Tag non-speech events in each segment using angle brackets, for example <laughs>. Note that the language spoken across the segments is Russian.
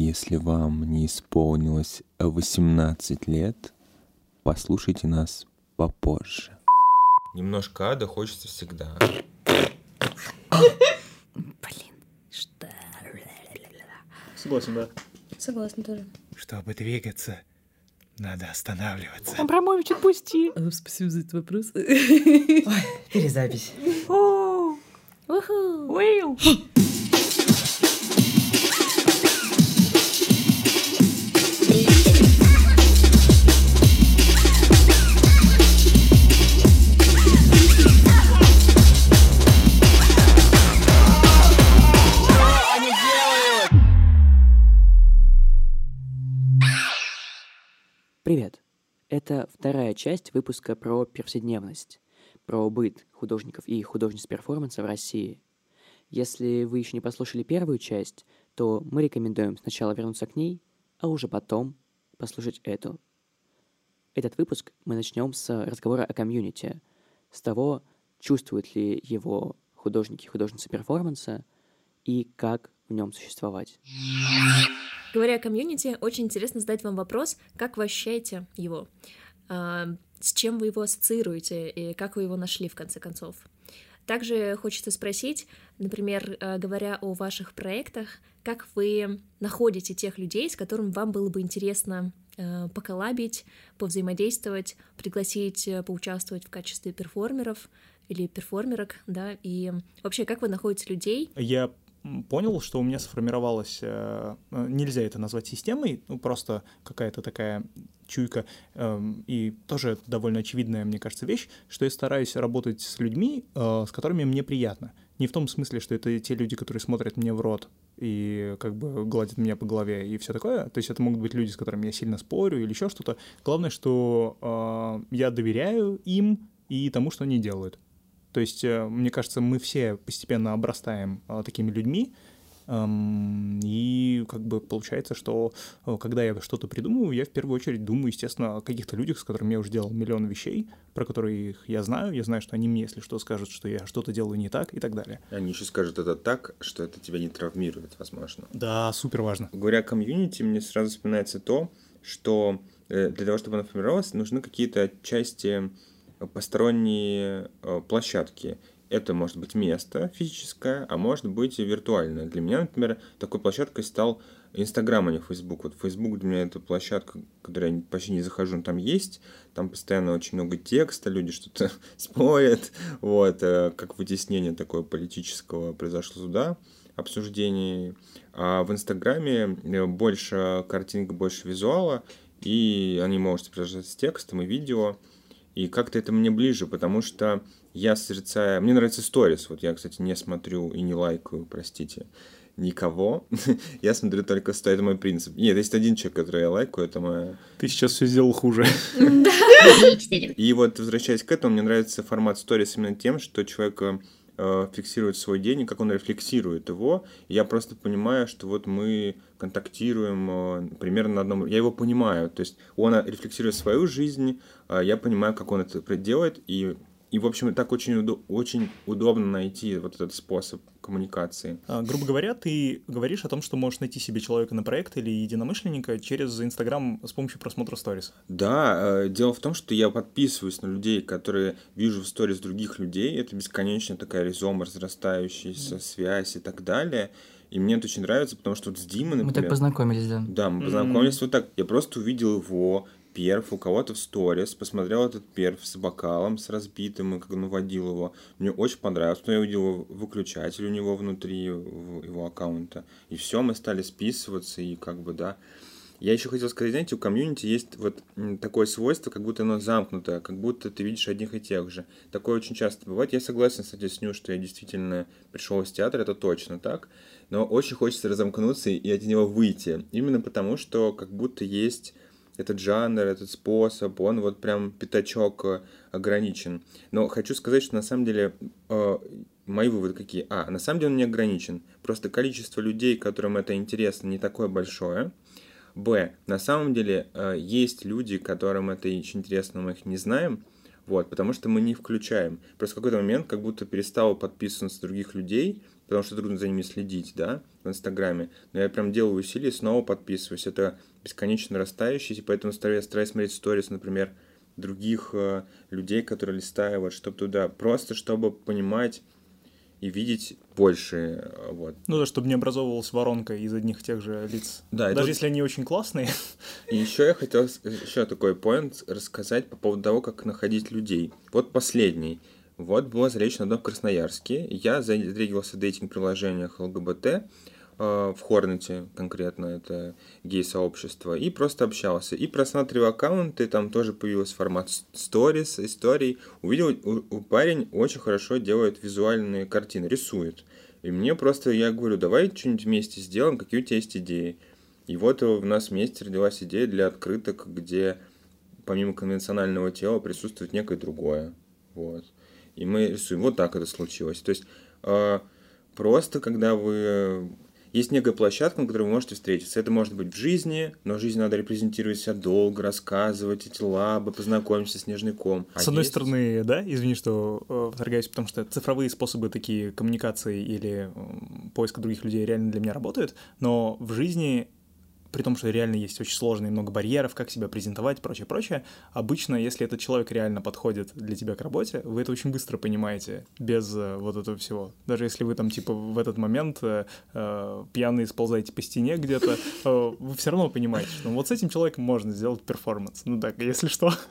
Если вам не исполнилось 18 лет, послушайте нас попозже. Немножко ада хочется всегда. Блин, что? Согласен, да. Согласна тоже. Чтобы двигаться, надо останавливаться. Абрамович, отпусти. А, спасибо за этот вопрос. Перезапись. О, Это вторая часть выпуска про повседневность, про быт художников и художниц перформанса в России. Если вы еще не послушали первую часть, то мы рекомендуем сначала вернуться к ней, а уже потом послушать эту. Этот выпуск мы начнем с разговора о комьюнити, с того, чувствуют ли его художники и художницы перформанса и как в нем существовать. Говоря о комьюнити, очень интересно задать вам вопрос, как вы ощущаете его, А, с чем вы его ассоциируете и как вы его нашли в конце концов. Также хочется спросить, например, э, говоря о ваших проектах, как вы находите тех людей, с которыми вам было бы интересно э, поколабить, повзаимодействовать, пригласить э, поучаствовать в качестве перформеров или перформерок, да, и вообще, как вы находите людей, Я понял, что у меня сформировалась, э, э, нельзя это назвать системой, ну просто какая-то такая чуйка, эм, и тоже довольно очевидная, мне кажется, вещь, что я стараюсь работать с людьми, э, с которыми мне приятно. Не в том смысле, что это те люди, которые смотрят мне в рот и как бы гладят меня по голове и все такое. То есть это могут быть люди, с которыми я сильно спорю или еще что-то. Главное, что я доверяю им и тому, что они делают. То есть, э, мне кажется, мы все постепенно обрастаем э, такими людьми, эм, и как бы получается, что э, когда я что-то придумываю, я в первую очередь думаю, естественно, о каких-то людях, с которыми я уже делал миллион вещей, про которые их я знаю, я знаю, что они мне, если что, скажут, что я что-то делаю не так и так далее. Они еще скажут это так, что это тебя не травмирует, возможно. Да, супер важно. Говоря о комьюнити, мне сразу вспоминается то, что для того, чтобы она формировалась, нужны какие-то части посторонние э, площадки. Это может быть место физическое, а может быть и виртуальное. Для меня, например, такой площадкой стал Инстаграм, а не Фейсбук. Вот Фейсбук для меня это площадка, которой я почти не захожу, но там есть, там постоянно очень много текста, люди что-то <laughs> спорят, вот, э, как вытеснение такое политического произошло туда, обсуждений. А в Инстаграме э, больше картинок, больше визуала, и они могут сопровождаться с текстом и видео, и как-то это мне ближе, потому что я созерцаю... Мне нравится сторис. Вот я, кстати, не смотрю и не лайкаю, простите, никого. <laughs> я смотрю только сторис. Это мой принцип. Нет, есть один человек, который я лайкаю, это моя... Ты сейчас все сделал хуже. И вот, возвращаясь к этому, мне нравится формат сторис именно тем, что человек э, фиксирует свой день, и как он рефлексирует его. Я просто понимаю, что вот мы контактируем э, примерно на одном... Я его понимаю, то есть он рефлексирует свою жизнь, а я понимаю, как он это делает, и и, в общем, так очень, удо- очень удобно найти вот этот способ коммуникации. А, грубо говоря, ты говоришь о том, что можешь найти себе человека на проект или единомышленника через Инстаграм с помощью просмотра сторис. Да, э, дело в том, что я подписываюсь на людей, которые вижу в сторис других людей. Это бесконечная такая ризома, разрастающаяся связь и так далее. И мне это очень нравится, потому что вот с Димой, Мы например... так познакомились, да. Да, мы познакомились вот так. Я просто увидел его, перф у кого-то в сторис, посмотрел этот перф с бокалом, с разбитым, и как он водил его. Мне очень понравилось. Потом я увидел выключатель у него внутри его аккаунта. И все, мы стали списываться, и как бы, да. Я еще хотел сказать, знаете, у комьюнити есть вот такое свойство, как будто оно замкнутое, как будто ты видишь одних и тех же. Такое очень часто бывает. Я согласен, кстати, с Ню, что я действительно пришел из театра, это точно так. Но очень хочется разомкнуться и от него выйти. Именно потому, что как будто есть этот жанр, этот способ, он вот прям пятачок э, ограничен. Но хочу сказать, что на самом деле э, мои выводы какие? А, на самом деле он не ограничен. Просто количество людей, которым это интересно, не такое большое. Б, на самом деле э, есть люди, которым это очень интересно, мы их не знаем. Вот, потому что мы не включаем. Просто в какой-то момент как будто перестал подписываться других людей, потому что трудно за ними следить, да, в Инстаграме. Но я прям делаю усилия, снова подписываюсь. Это бесконечно нарастающий, и поэтому стараюсь, стараюсь смотреть сторис, например, других э, людей, которые листают, чтобы туда, просто чтобы понимать и видеть больше, э, вот. Ну да, чтобы не образовывалась воронка из одних тех же лиц. Да, Даже тут- если они очень классные. И еще я хотел еще такой поинт рассказать по поводу того, как находить людей. Вот последний. Вот была заречена одно в Красноярске. Я зарегился в дейтинг-приложениях ЛГБТ э, в Хорнете конкретно, это гей-сообщество, и просто общался. И просматривал аккаунты, там тоже появился формат сторис, историй. Увидел, у, у парень очень хорошо делает визуальные картины, рисует. И мне просто, я говорю, давай что-нибудь вместе сделаем, какие у тебя есть идеи. И вот у нас вместе родилась идея для открыток, где помимо конвенционального тела присутствует некое другое. Вот. И мы рисуем. Вот так это случилось. То есть э, просто когда вы... Есть некая площадка, на которой вы можете встретиться. Это может быть в жизни, но в жизни надо репрезентировать себя долго, рассказывать эти лабы, познакомиться с снежником. А С одной есть- стороны, да, извини, что э, вторгаюсь, потому что цифровые способы такие коммуникации или поиска других людей реально для меня работают, но в жизни при том, что реально есть очень сложно и много барьеров, как себя презентовать, прочее, прочее, обычно, если этот человек реально подходит для тебя к работе, вы это очень быстро понимаете, без э, вот этого всего. Даже если вы там, типа, в этот момент э, э, пьяные сползаете по стене где-то, <laughs> э, вы все равно понимаете, что вот с этим человеком можно сделать перформанс. Ну так, если что. <laughs>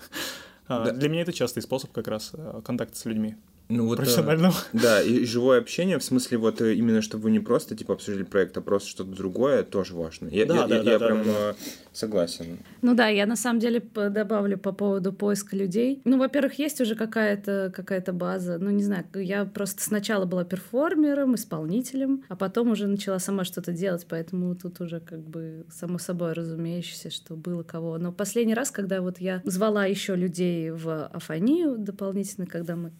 А, Да. Для меня это частый способ как раз э, контакта с людьми. Ну, вот, э, профессионального. Да, и живое общение, в смысле, вот э, именно, чтобы вы не просто, типа, обсудили проект, а просто что-то другое, тоже важно. Я, Да, я, да, я- да, я да, прям да, э, согласен. Ну да, я на самом деле добавлю по поводу поиска людей. Ну, во-первых, есть уже какая-то какая база. Ну, не знаю, я просто сначала была перформером, исполнителем, а потом уже начала сама что-то делать, поэтому тут уже как бы само собой разумеющееся, что было кого. Но последний раз, когда вот я звала еще людей в Афонию дополнительно, когда мы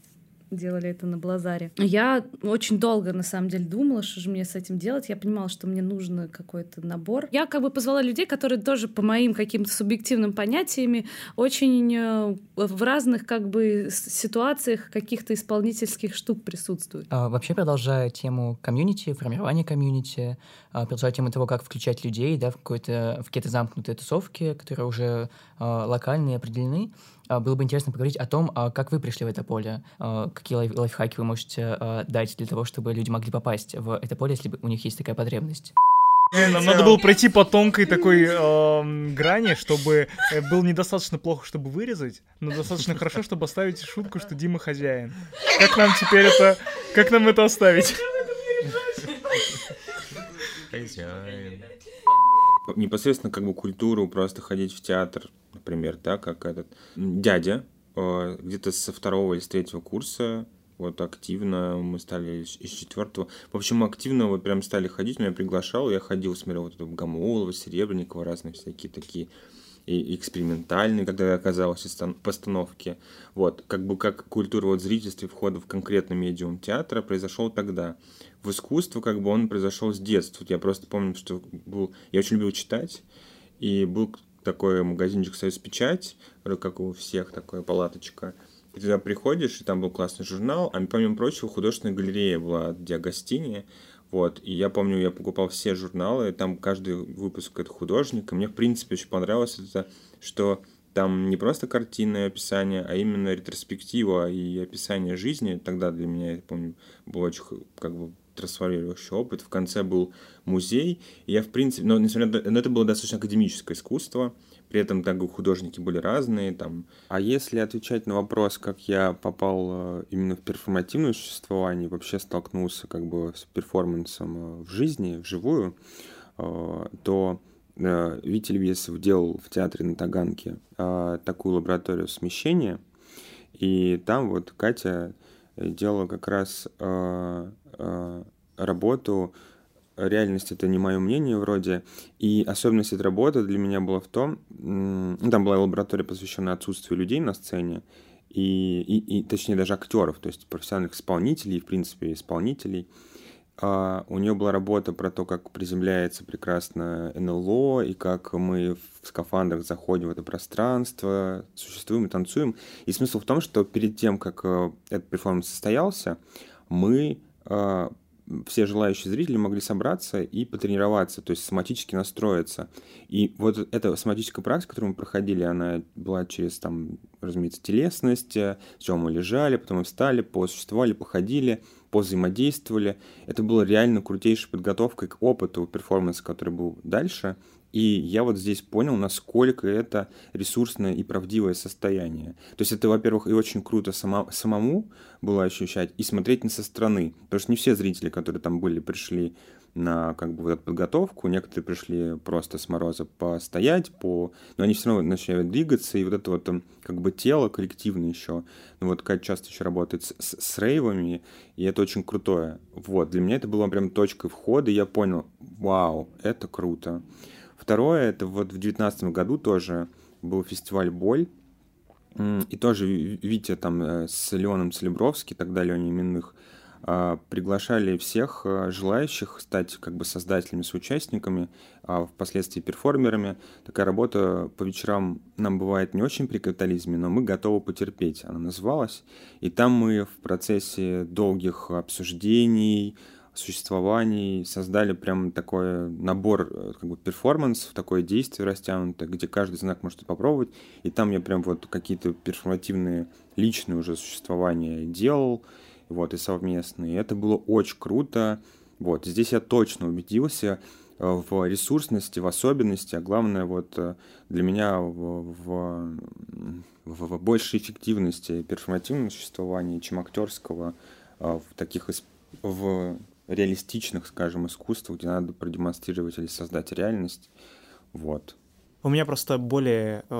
делали это на Блазаре. Я очень долго, на самом деле, думала, что же мне с этим делать. Я понимала, что мне нужно какой-то набор. Я как бы позвала людей, которые тоже по моим каким-то субъективным понятиями очень э, в разных как бы ситуациях каких-то исполнительских штук присутствуют. А, Вообще, продолжая тему комьюнити, формирования комьюнити, а, продолжая тему того, как включать людей да, в, какой-то, в какие-то замкнутые тусовки, которые уже а, локальные, определены, было бы интересно поговорить о том, а, как вы пришли в это поле, а, какие лайф- лайфхаки вы можете а, дать для того, чтобы люди могли попасть в это поле, если бы у них есть такая потребность. Нам надо было пройти по тонкой такой эм, грани, чтобы э, было недостаточно плохо, чтобы вырезать, но достаточно хорошо, чтобы оставить шутку, что Дима хозяин. Как нам теперь это... Как нам это оставить? Непосредственно как бы культуру просто ходить в театр, например, да, как этот дядя, э, где-то со второго или с третьего курса, вот активно мы стали из четвертого. В общем, активно вот прям стали ходить, меня приглашал, я ходил, смотрел вот это Гамолова, Серебренникова, разные всякие такие и экспериментальные, когда я оказался в стан- постановке. Вот, как бы как культура вот зрительства и входа в конкретный медиум театра произошел тогда. В искусство как бы он произошел с детства. Вот Я просто помню, что был... Я очень любил читать, и был такой магазинчик «Союз Печать», как у всех такая палаточка. И туда приходишь, и там был классный журнал, а помимо прочего художественная галерея была от Диагостини. Вот, и я помню, я покупал все журналы, там каждый выпуск это художник, и мне, в принципе, очень понравилось это, что там не просто картинное описание, а именно ретроспектива и описание жизни. Тогда для меня, я помню, был очень как бы трансформирующий опыт. В конце был музей. И я, в принципе, но, несмотря на но это было достаточно академическое искусство, при этом так художники были разные. Там. А если отвечать на вопрос, как я попал э, именно в перформативное существование, вообще столкнулся как бы с перформансом э, в жизни, вживую, э, то Витя Львесов делал в театре на Таганке такую лабораторию смещения, и там вот Катя делала как раз работу реальность это не мое мнение вроде. И особенность этой работы для меня была в том, ну, там была лаборатория, посвященная отсутствию людей на сцене, и, и, и точнее даже актеров, то есть профессиональных исполнителей, в принципе, исполнителей. А, у нее была работа про то, как приземляется прекрасно НЛО, и как мы в скафандрах заходим в это пространство, существуем и танцуем. И смысл в том, что перед тем, как э, этот перформанс состоялся, мы э, все желающие зрители могли собраться и потренироваться, то есть соматически настроиться. И вот эта соматическая практика, которую мы проходили, она была через, там, разумеется, телесность, сначала мы лежали, потом мы встали, посуществовали, походили, позаимодействовали. Это была реально крутейшая подготовка к опыту перформанса, который был дальше. И я вот здесь понял, насколько это ресурсное и правдивое состояние. То есть это, во-первых, и очень круто сама, самому было ощущать, и смотреть не со стороны. Потому что не все зрители, которые там были, пришли на как бы вот эту подготовку, некоторые пришли просто с мороза постоять, по... но они все равно начинают двигаться, и вот это вот там как бы тело коллективное еще, ну вот Кать часто еще работает с, с, с рейвами, и это очень крутое. Вот, для меня это было прям точкой входа, и я понял, вау, это круто. Второе, это вот в девятнадцатом году тоже был фестиваль «Боль», и тоже Витя там э, с Леоном Целебровски, тогда Леней Именных, а, приглашали всех э, желающих стать как бы создателями, соучастниками, а впоследствии перформерами. Такая работа по вечерам нам бывает не очень при капитализме, но мы готовы потерпеть, она называлась. И там мы в процессе долгих обсуждений, существований создали прям такой набор э, как бы перформансов, такое действие растянутое, где каждый знак может попробовать, и там я прям вот какие-то перформативные личные уже существования делал, вот, и совместные. И это было очень круто. Вот, здесь я точно убедился э, в ресурсности, в особенности, а главное вот э, для меня в, в, в, в большей эффективности перформативного существования, чем актерского в таких в реалистичных, скажем, искусствах, где надо продемонстрировать или создать реальность. Вот. У меня просто более, э,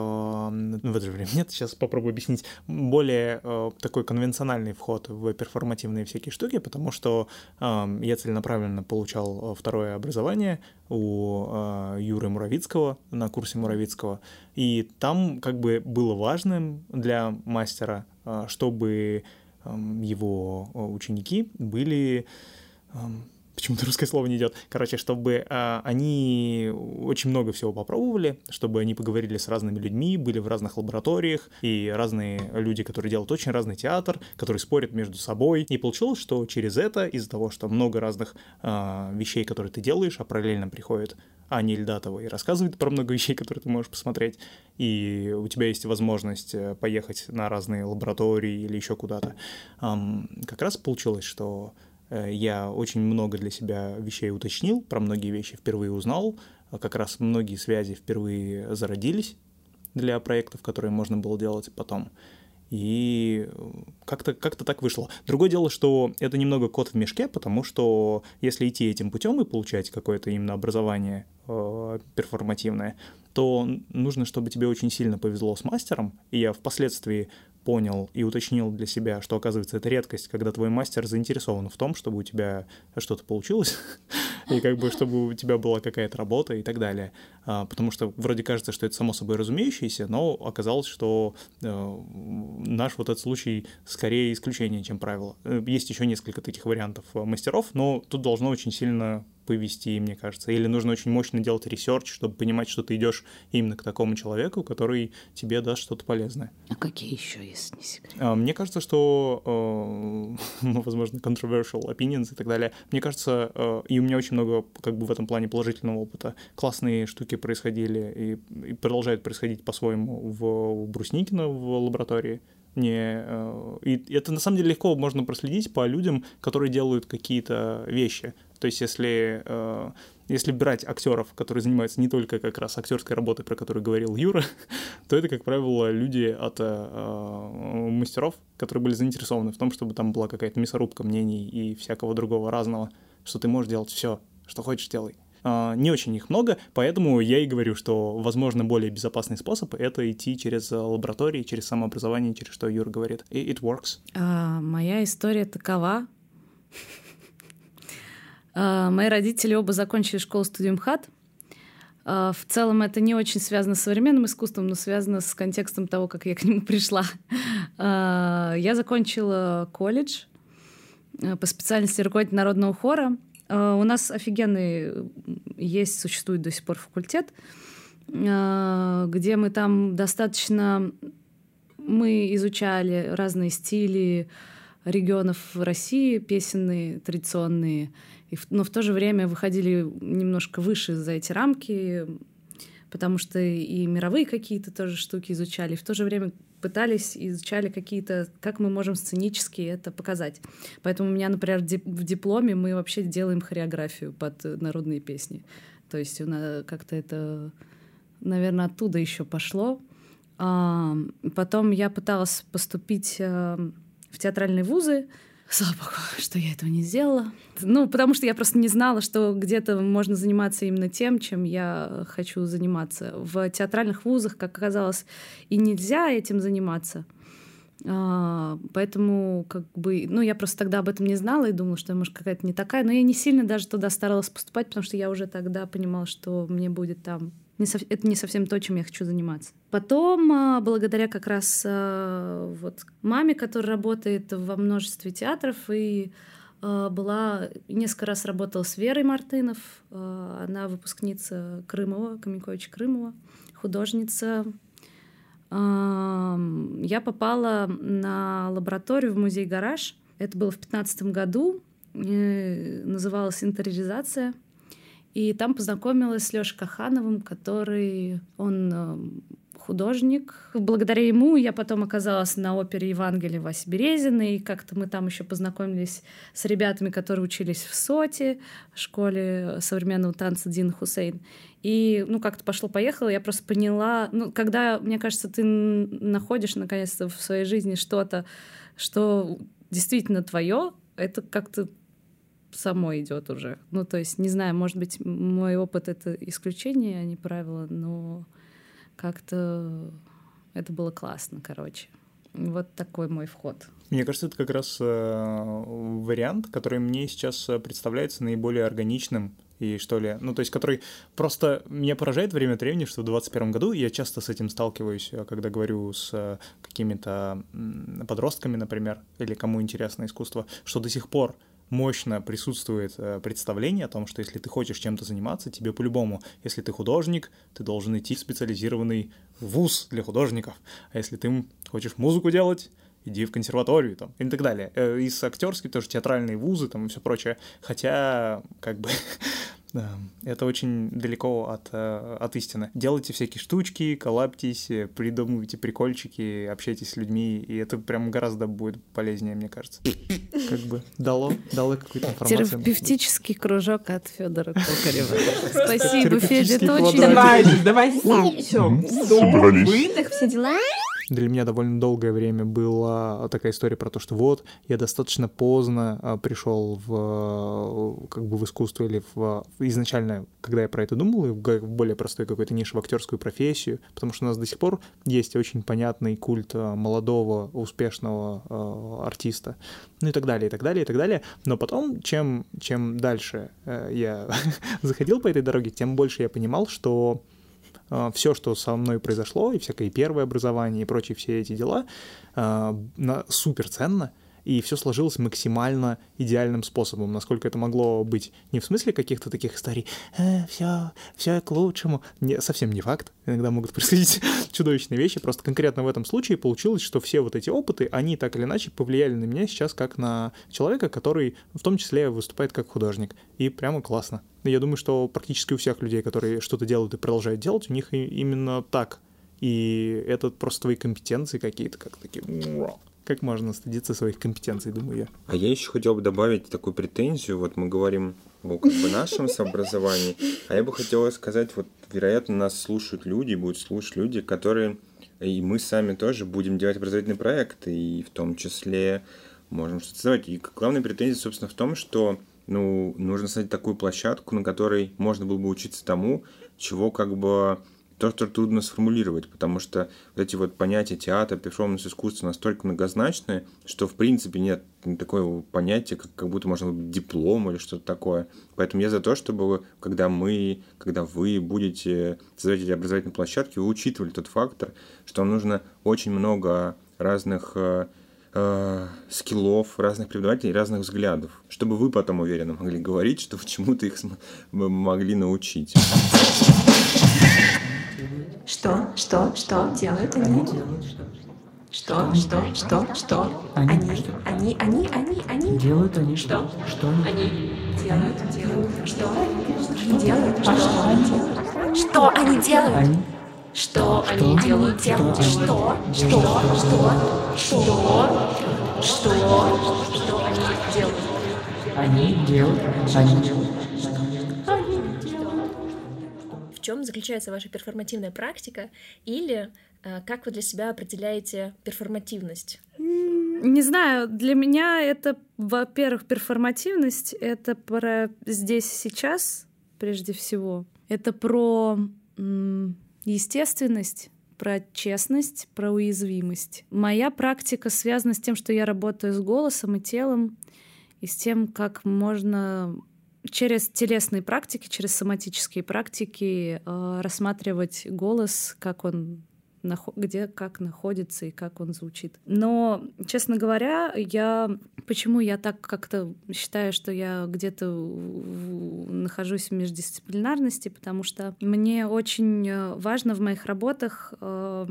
в это же время <laughs> нет, сейчас попробую объяснить, более э, такой конвенциональный вход в перформативные всякие штуки, потому что э, я целенаправленно получал второе образование у э, Юры Муравицкого на курсе Муравицкого, и там как бы было важным для мастера, э, чтобы э, его ученики были почему-то русское слово не идет. Короче, чтобы а, они очень много всего попробовали, чтобы они поговорили с разными людьми, были в разных лабораториях, и разные люди, которые делают очень разный театр, которые спорят между собой. И получилось, что через это, из-за того, что много разных а, вещей, которые ты делаешь, а параллельно приходит Аня Ильдатова и рассказывает про много вещей, которые ты можешь посмотреть, и у тебя есть возможность э, поехать на разные лаборатории или еще куда-то. Как раз получилось, что Э, я очень много для себя вещей уточнил, про многие вещи впервые узнал, а как раз многие связи впервые зародились для проектов, которые можно было делать потом. И э, как-то как так вышло. Другое дело, что это немного кот в мешке, потому что если идти этим путем и получать какое-то именно образование э, перформативное, то нужно, чтобы тебе очень сильно повезло с мастером. И я впоследствии понял и уточнил для себя, что, оказывается, это редкость, когда твой мастер заинтересован в том, чтобы у тебя что-то получилось, <laughs> <laughs> и как бы чтобы у тебя была какая-то работа и так далее. А, потому что вроде кажется, что это само собой разумеющееся, но оказалось, что э, наш вот этот случай скорее исключение, чем правило. Э, есть еще несколько таких вариантов э, мастеров, но тут должно очень сильно повезти, мне кажется. Или нужно очень мощно делать research, чтобы понимать, что ты идешь именно к такому человеку, который тебе даст что-то полезное. А какие еще, если не секрет? А, мне кажется, что, ну, <laughs> возможно, controversial opinions и так далее. Мне кажется, и у меня очень много, как бы в этом плане положительного опыта. Классные штуки происходили и, и продолжают происходить по-своему в, в Брусникино в лаборатории не... Э, и это на самом деле легко можно проследить по людям, которые делают какие-то вещи. То есть если, э, если брать актеров, которые занимаются не только как раз актерской работой, про которую говорил Юра, <laughs> то это, как правило, люди от э, мастеров, которые были заинтересованы в том, чтобы там была какая-то мясорубка мнений и всякого другого разного, что ты можешь делать все, что хочешь, делай. Uh, не очень их много, поэтому я и говорю, что, возможно, более безопасный способ — это идти через лаборатории, через самообразование, через что Юра говорит. И it works. Uh, моя история такова. А, мои родители оба закончили школу-студию МХАТ. А, в целом это не очень связано с современным искусством, но связано с контекстом того, как я к нему <laughs> пришла. А, я закончила колледж по специальности руководитель народного хора. У нас офигенный есть, существует до сих пор факультет, где мы там достаточно... Мы изучали разные стили, регионов России, песенные, традиционные, но в то же время выходили немножко выше за эти рамки, потому что и мировые какие-то тоже штуки изучали, и в то же время пытались, изучали какие-то, как мы можем сценически это показать. Поэтому у меня, например, в дипломе мы вообще делаем хореографию под народные песни. То есть у нас как-то это, наверное, оттуда еще пошло. Потом я пыталась поступить а, в театральные вузы, Слава богу, что я этого не сделала. Ну, потому что я просто не знала, что где-то можно заниматься именно тем, чем я хочу заниматься. В театральных вузах, как оказалось, и нельзя этим заниматься. А, поэтому, как бы, ну, я просто тогда об этом не знала и думала, что я, может, какая-то не такая. Но я не сильно даже туда старалась поступать, потому что я уже тогда понимала, что мне будет там. Это не совсем то, чем я хочу заниматься. Потом, а, благодаря как раз а, вот маме, которая работает во множестве театров и а, была несколько раз работала с Верой Мартынов, она выпускница Крымова, Каменькович Крымова, художница. Я попала на лабораторию в музей «Гараж». Это было в 2015 году. Э, называлась «Интериоризация». И там познакомилась с Лёшей Кахановым, который, он э, художник. Благодаря ему я потом оказалась на опере Евангелия Васи Березина, и как-то мы там еще познакомились с ребятами, которые учились в СОТе, школе современного танца Дин Хусейн. И, ну, как-то пошло-поехало, я просто поняла, ну, когда, мне кажется, ты находишь, наконец-то, в своей жизни что-то, что действительно твое, это как-то само идет уже. Ну, то есть, не знаю, может быть, мой опыт — это исключение, а не правило, но как-то это было классно, короче. Вот такой мой вход. Мне кажется, это как раз э, вариант, который мне сейчас представляется наиболее органичным и что ли, ну, то есть, который просто меня поражает время от времени, что в 2021 году я часто с этим сталкиваюсь, э, когда говорю с э, какими-то подростками, например, или кому интересно искусство, что до сих пор мощно присутствует э, представление о том, что если ты хочешь чем-то заниматься, тебе по-любому, если ты художник, ты должен идти в специализированный вуз для художников. А если ты хочешь музыку делать, иди в консерваторию там и так далее. Э, из актерских тоже театральные вузы там и все прочее. Хотя, как бы, <laughs> это очень далеко от, э, от истины. Делайте всякие штучки, коллаптесь, придумывайте прикольчики, общайтесь с людьми, и это прям гораздо будет полезнее, мне кажется. Как бы дало, дало какую-то информацию. Терапевтический кружок от Федора Кокарева. Спасибо, Федя, это очень... Давай, давай, все. Выдох, все дела для меня довольно долгое время была такая история про то, что вот, я достаточно поздно а, пришел в, как бы в искусство или в, изначально, когда я про это думал, в более простой какой-то нише, в актерскую профессию, потому что у нас до сих пор есть очень понятный культ а, молодого, успешного э, артиста, ну и так далее, и так далее, и так далее. Но потом, чем, чем дальше э, я <laughs> заходил по этой дороге, тем больше я понимал, что все, что со мной произошло, и всякое первое образование, и прочие все эти дела, а, супер ценно, и все сложилось максимально идеальным способом, насколько это могло быть. Не в смысле каких-то таких историй, э, все, все к лучшему. Не, совсем не факт. Иногда могут <laughs> происходить чудовищные вещи. Просто конкретно в этом случае получилось, что все вот эти опыты, они так или иначе повлияли на меня сейчас как на человека, который в том числе выступает как художник. И прямо классно. Я думаю, что практически у всех людей, которые что-то делают и продолжают делать, у них именно так. И это просто твои компетенции какие-то, как такие как можно стыдиться своих компетенций, думаю я. А я еще хотел бы добавить такую претензию. Вот мы говорим о как бы нашем сообразовании, а я бы хотел сказать, вот, вероятно, нас слушают люди, будут слушать люди, которые, и мы сами тоже будем делать образовательные проекты, и в том числе можем что-то создавать. И главная претензия, собственно, в том, что ну, нужно создать такую площадку, на которой можно было бы учиться тому, чего как бы то, что трудно сформулировать, потому что вот эти вот понятия театра, перформанс, искусство настолько многозначные, что в принципе нет такого понятия, как, как будто можно диплом или что-то такое. Поэтому я за то, чтобы когда мы, когда вы будете создавать эти образовательные площадки, вы учитывали тот фактор, что нужно очень много разных э, э, скиллов, разных преподавателей, разных взглядов, чтобы вы потом уверенно могли говорить, что чему-то их могли научить. Что? Что? Что делают они? Что? Что? Что? Что? Они. Они, они, они, они. Делают они Что? Что они? Делают, делают. Что? Они делают. Что? Они делают. Что они делают? Что они делают? Делают. Что? Что? Что? Что? Что? Что они делают? Они делают. Они. В чем заключается ваша перформативная практика или э, как вы для себя определяете перформативность? Не знаю, для меня это, во-первых, перформативность, это про здесь сейчас, прежде всего. Это про естественность, про честность, про уязвимость. Моя практика связана с тем, что я работаю с голосом и телом, и с тем, как можно через телесные практики, через соматические практики э, рассматривать голос, как он где как находится и как он звучит. Но, честно говоря, я почему я так как-то считаю, что я где-то нахожусь в междисциплинарности, потому что мне очень э, важно в моих работах э,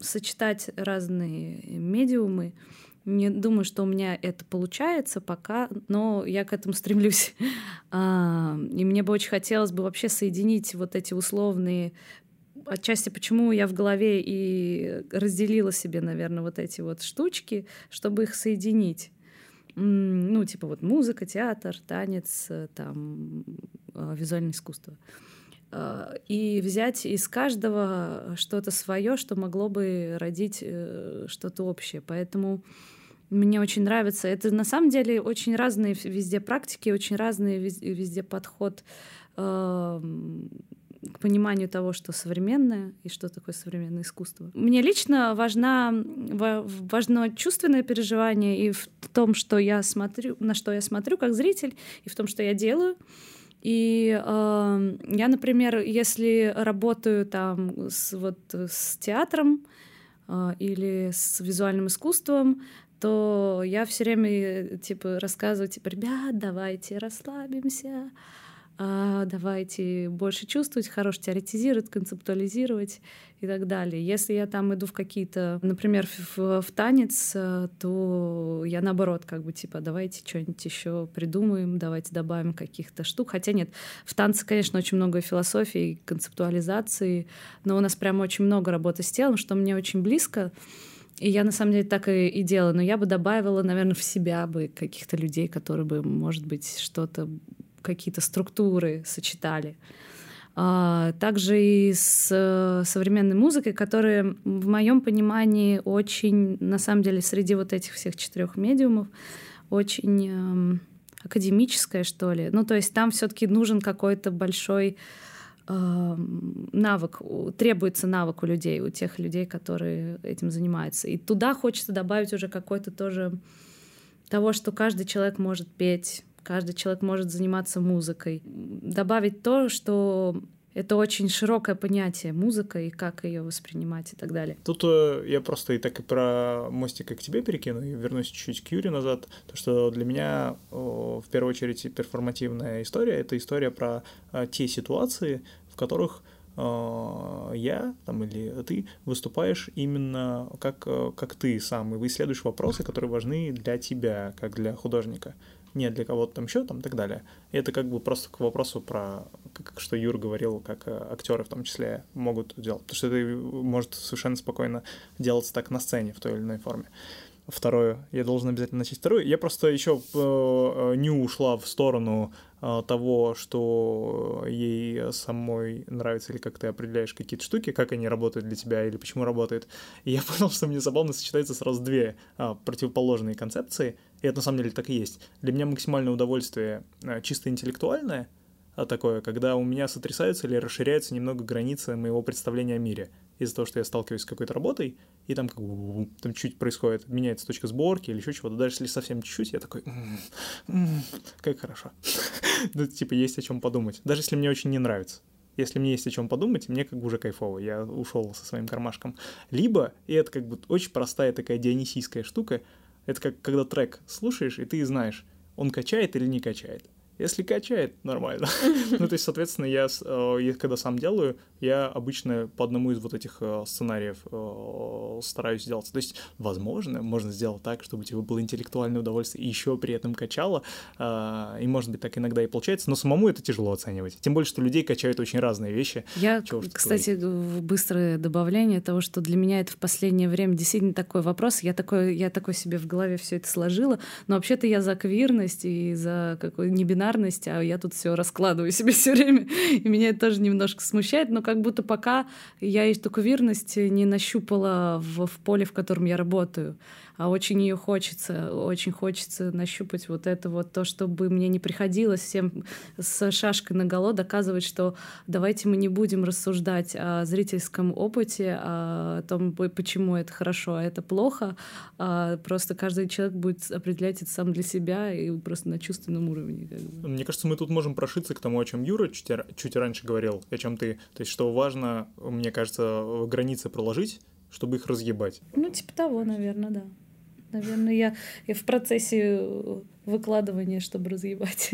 сочетать разные медиумы. Не думаю, что у меня это получается пока, но я к этому стремлюсь. <laughs> А, И мне бы очень хотелось бы вообще соединить вот эти условные отчасти почему я в голове и разделила себе, наверное, вот эти вот штучки, чтобы их соединить. Ну, типа вот музыка, театр, танец, э, там, э, визуальное искусство. Э, И взять из каждого что-то свое, что могло бы родить э, что-то общее. Поэтому мне очень нравится. Это на самом деле очень разные везде практики, очень разный вез- везде подход эм, к пониманию того, что современное и что такое современное искусство. Мне лично важна, ва- важно чувственное переживание и в том, что я смотрю, на что я смотрю как зритель, и в том, что я делаю. И э, я, например, если работаю там с, вот, с театром э, или с визуальным искусством, то я все время типа рассказываю, типа, ребят, давайте расслабимся, а, давайте больше чувствовать, хорошо теоретизировать, концептуализировать и так далее. Если я там иду в какие-то, например, в, в- в танец, э, то я наоборот, как бы типа, давайте что-нибудь еще придумаем, давайте добавим каких-то штук. Хотя нет, в танце, конечно, очень много философии, концептуализации, но у нас прямо очень много работы с телом, что мне очень близко. И я на самом деле так и, и делаю. Но я бы добавила, наверное, в себя бы каких-то людей, которые бы, может быть, что-то, какие-то структуры сочетали. А, также и с э, современной музыкой, которая в моем понимании очень, на самом деле, среди вот этих всех четырех медиумов, очень эм, академическая, что ли. Ну, то есть там все-таки нужен какой-то большой навык, у- требуется навык у людей, у тех людей, которые этим занимаются. И туда хочется добавить уже какой-то тоже того, что каждый человек может петь, каждый человек может заниматься музыкой. Добавить то, что это очень широкое понятие музыка и как ее воспринимать и так далее. Тут э, я просто и так и про мостик и к тебе перекину, и вернусь чуть-чуть к Юре назад. То, что для меня о, в первую очередь перформативная история — это история про э, те ситуации, в которых э, я там, или ты выступаешь именно как, э, как ты сам, и вы исследуешь вопросы, которые важны для тебя, как для художника не для кого-то там еще, там и так далее. И это как бы просто к вопросу про, как, что Юр говорил, как э, актеры в том числе могут делать. Потому что это может совершенно спокойно делаться так на сцене в той или иной форме. Второе, я должен обязательно начать вторую. Я просто еще э, не ушла в сторону э, того, что ей самой нравится, или как ты определяешь какие-то штуки, как они работают для тебя, или почему работают. И я <laughs> понял, что мне забавно сочетается сразу две противоположные концепции, и это на самом деле так и есть. Для меня максимальное удовольствие чисто интеллектуальное, такое, когда у меня сотрясаются или расширяются немного границы моего представления о мире из-за того, что я сталкиваюсь с какой-то работой, и там как там чуть происходит, меняется точка сборки или еще чего-то, даже если совсем чуть-чуть, я такой, «М, м, как хорошо. <laughs> Ну, типа, есть о чем подумать. Даже если мне очень не нравится. Если мне есть о чем подумать, мне как бы уже кайфово, я ушел со своим кармашком. Либо, и это как бы очень простая такая дионисийская штука, это как когда трек слушаешь, и ты знаешь, он качает или не качает. Если качает, нормально. <laughs> ну, то есть, соответственно, я, э, я когда сам делаю, я обычно по одному из вот этих э, сценариев э, стараюсь сделать. То есть, возможно, можно сделать так, чтобы у тебя было интеллектуальное удовольствие и еще при этом качало. И, может быть, так иногда и получается, но самому это тяжело оценивать. Тем более, что людей качают очень разные вещи. Я, кстати, в- быстрое добавление того, что для меня это в последнее время действительно такой вопрос. Я такой, я такой себе в голове все это сложила, но вообще-то я за квирность и за какую небинарность, а я тут все раскладываю себе <laughs> все время, и меня это тоже немножко смущает, но как будто пока я эту квирность не нащупала в, в поле, в котором я работаю, а очень ее хочется, очень хочется нащупать вот это вот то, чтобы мне не приходилось всем с шашкой наголо доказывать, что давайте мы не будем рассуждать о зрительском опыте, о том, почему это хорошо, а это плохо, а просто каждый человек будет определять это сам для себя и просто на чувственном уровне. как бы. Мне кажется, мы тут можем прошиться к тому, о чем Юра чуть, чуть раньше говорил, и о чем ты. То есть, что важно, мне кажется, границы проложить, чтобы их разъебать. Ну, типа того, наверное, да. Наверное, я, я в процессе э, выкладывания, чтобы разъебать.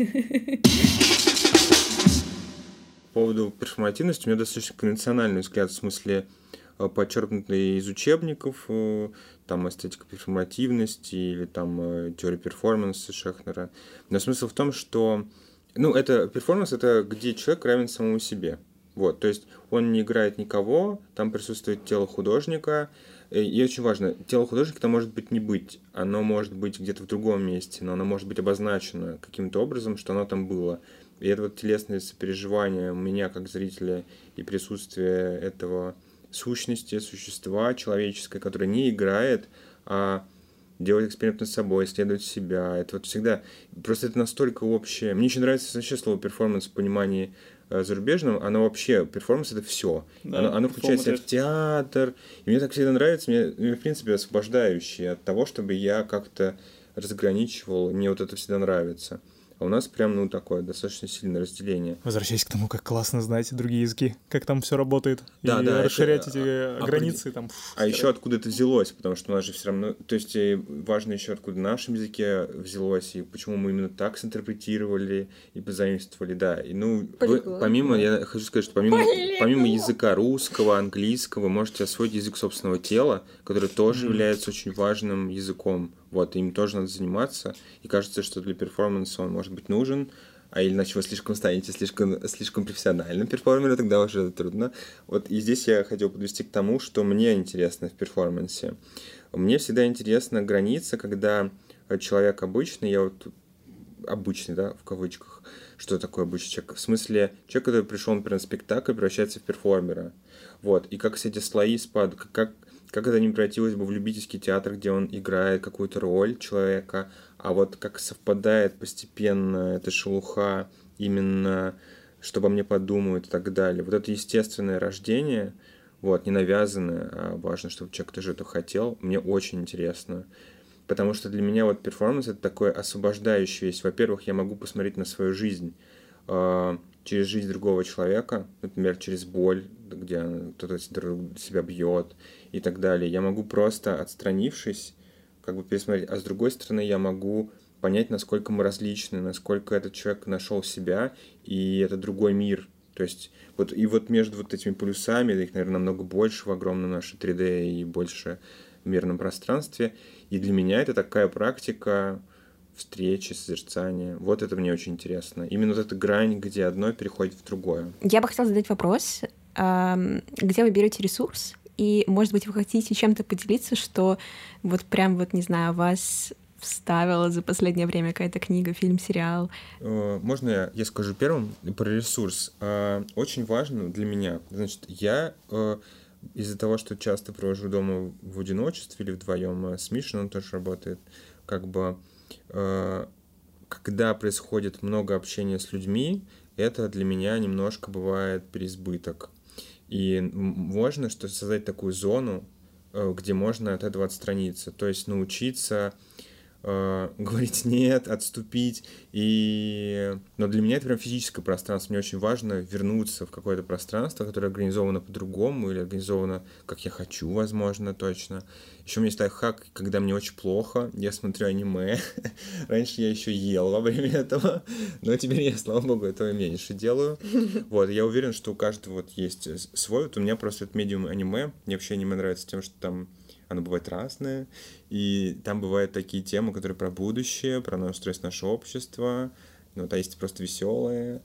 По поводу перформативности у меня достаточно конвенциональный взгляд, в смысле э, подчеркнутый из учебников, э, там эстетика перформативности или там теория перформанса Шехнера. Но смысл в том, что ну, это перформанс, это где человек равен самому себе. Вот, то есть он не играет никого, там присутствует тело художника, и очень важно, тело художника может быть не быть, оно может быть где-то в другом месте, но оно может быть обозначено каким-то образом, что оно там было. И это вот телесное сопереживание меня как зрителя и присутствие этого сущности, существа человеческое, которое не играет, а делать эксперимент над собой, исследовать себя. Это вот всегда... Просто это настолько общее. Мне очень нравится вообще слово перформанс в понимании э, зарубежном. Оно вообще... Перформанс — это все. Да, оно, оно включает в себя performative. в театр. И мне так всегда нравится. Мне, мне, в принципе, освобождающее от того, чтобы я как-то разграничивал. Мне вот это всегда нравится. А у нас прям, ну, такое достаточно сильное разделение. Возвращаясь к тому, как классно знать другие языки, как там все работает, Да, и да, это, расширять а, эти а, границы там. А еще откуда это взялось, потому что у нас же все равно, то есть э, важно еще откуда в нашем языке взялось и почему мы именно так синтерпретировали и позаимствовали, да. И ну, вы- помимо, я хочу сказать, что помимо, помимо языка русского, английского, вы можете освоить язык собственного тела, который тоже является очень важным языком. Вот, им тоже надо заниматься. И кажется, что для перформанса он может быть нужен, а иначе вы слишком станете слишком, слишком профессиональным перформером, тогда уже трудно. Вот и здесь я хотел подвести к тому, что мне интересно в перформансе. Мне всегда интересна граница, когда человек обычный, я вот обычный, да, в кавычках, что такое обычный человек? В смысле, человек, который пришел, например, на спектакль, превращается в перформера. Вот, и как все эти слои спад, как, как это не превратилось бы в любительский театр, где он играет какую-то роль человека, а вот как совпадает постепенно эта шелуха именно, что обо мне подумают и так далее. Вот это естественное рождение, вот, не навязанное, а важно, чтобы человек тоже это хотел, мне очень интересно. Потому что для меня вот перформанс это такой освобождающий вещь. Во-первых, я могу посмотреть на свою жизнь э, через жизнь другого человека, например, через боль, где кто-то себя бьет и так далее. Я могу просто, отстранившись, как бы пересмотреть. А с другой стороны, я могу понять, насколько мы различны, насколько этот человек нашел себя, и это другой мир. То есть вот и вот между вот этими полюсами, их, наверное, намного больше в огромном нашем 3D и больше в мирном пространстве. И для меня это такая практика встречи, созерцания. Вот это мне очень интересно. Именно вот эта грань, где одно переходит в другое. Я бы хотела задать вопрос, где вы берете ресурс, и, может быть, вы хотите чем-то поделиться, что вот прям вот, не знаю, вас вставила за последнее время какая-то книга, фильм, сериал. Э, Можно я, я скажу первым про ресурс? А, Очень важно для меня. Значит, я э, из-за того, что часто провожу дома в одиночестве или вдвоем с Мишей, он тоже работает, как бы э, когда происходит много общения с людьми, это для меня немножко бывает переизбыток. И м, важно, что создать такую зону, э, где можно от этого отстраниться. То есть научиться э, <laughs> говорить нет, отступить. И... Но для меня это прям физическое пространство. Мне очень важно вернуться в какое-то пространство, которое организовано по-другому или организовано, как я хочу, возможно, точно. Еще у меня есть лайфхак, когда мне очень плохо, я смотрю аниме. <laughs> Раньше я еще ел во время этого, но теперь я, слава богу, этого меньше делаю. <laughs> Вот, я уверен, что у каждого вот есть свой. Вот у меня просто это медиум аниме. Мне вообще аниме нравится тем, что там оно бывает разное, и там бывают такие темы, которые про будущее, про устройство нашего общества, ну, то есть просто веселое,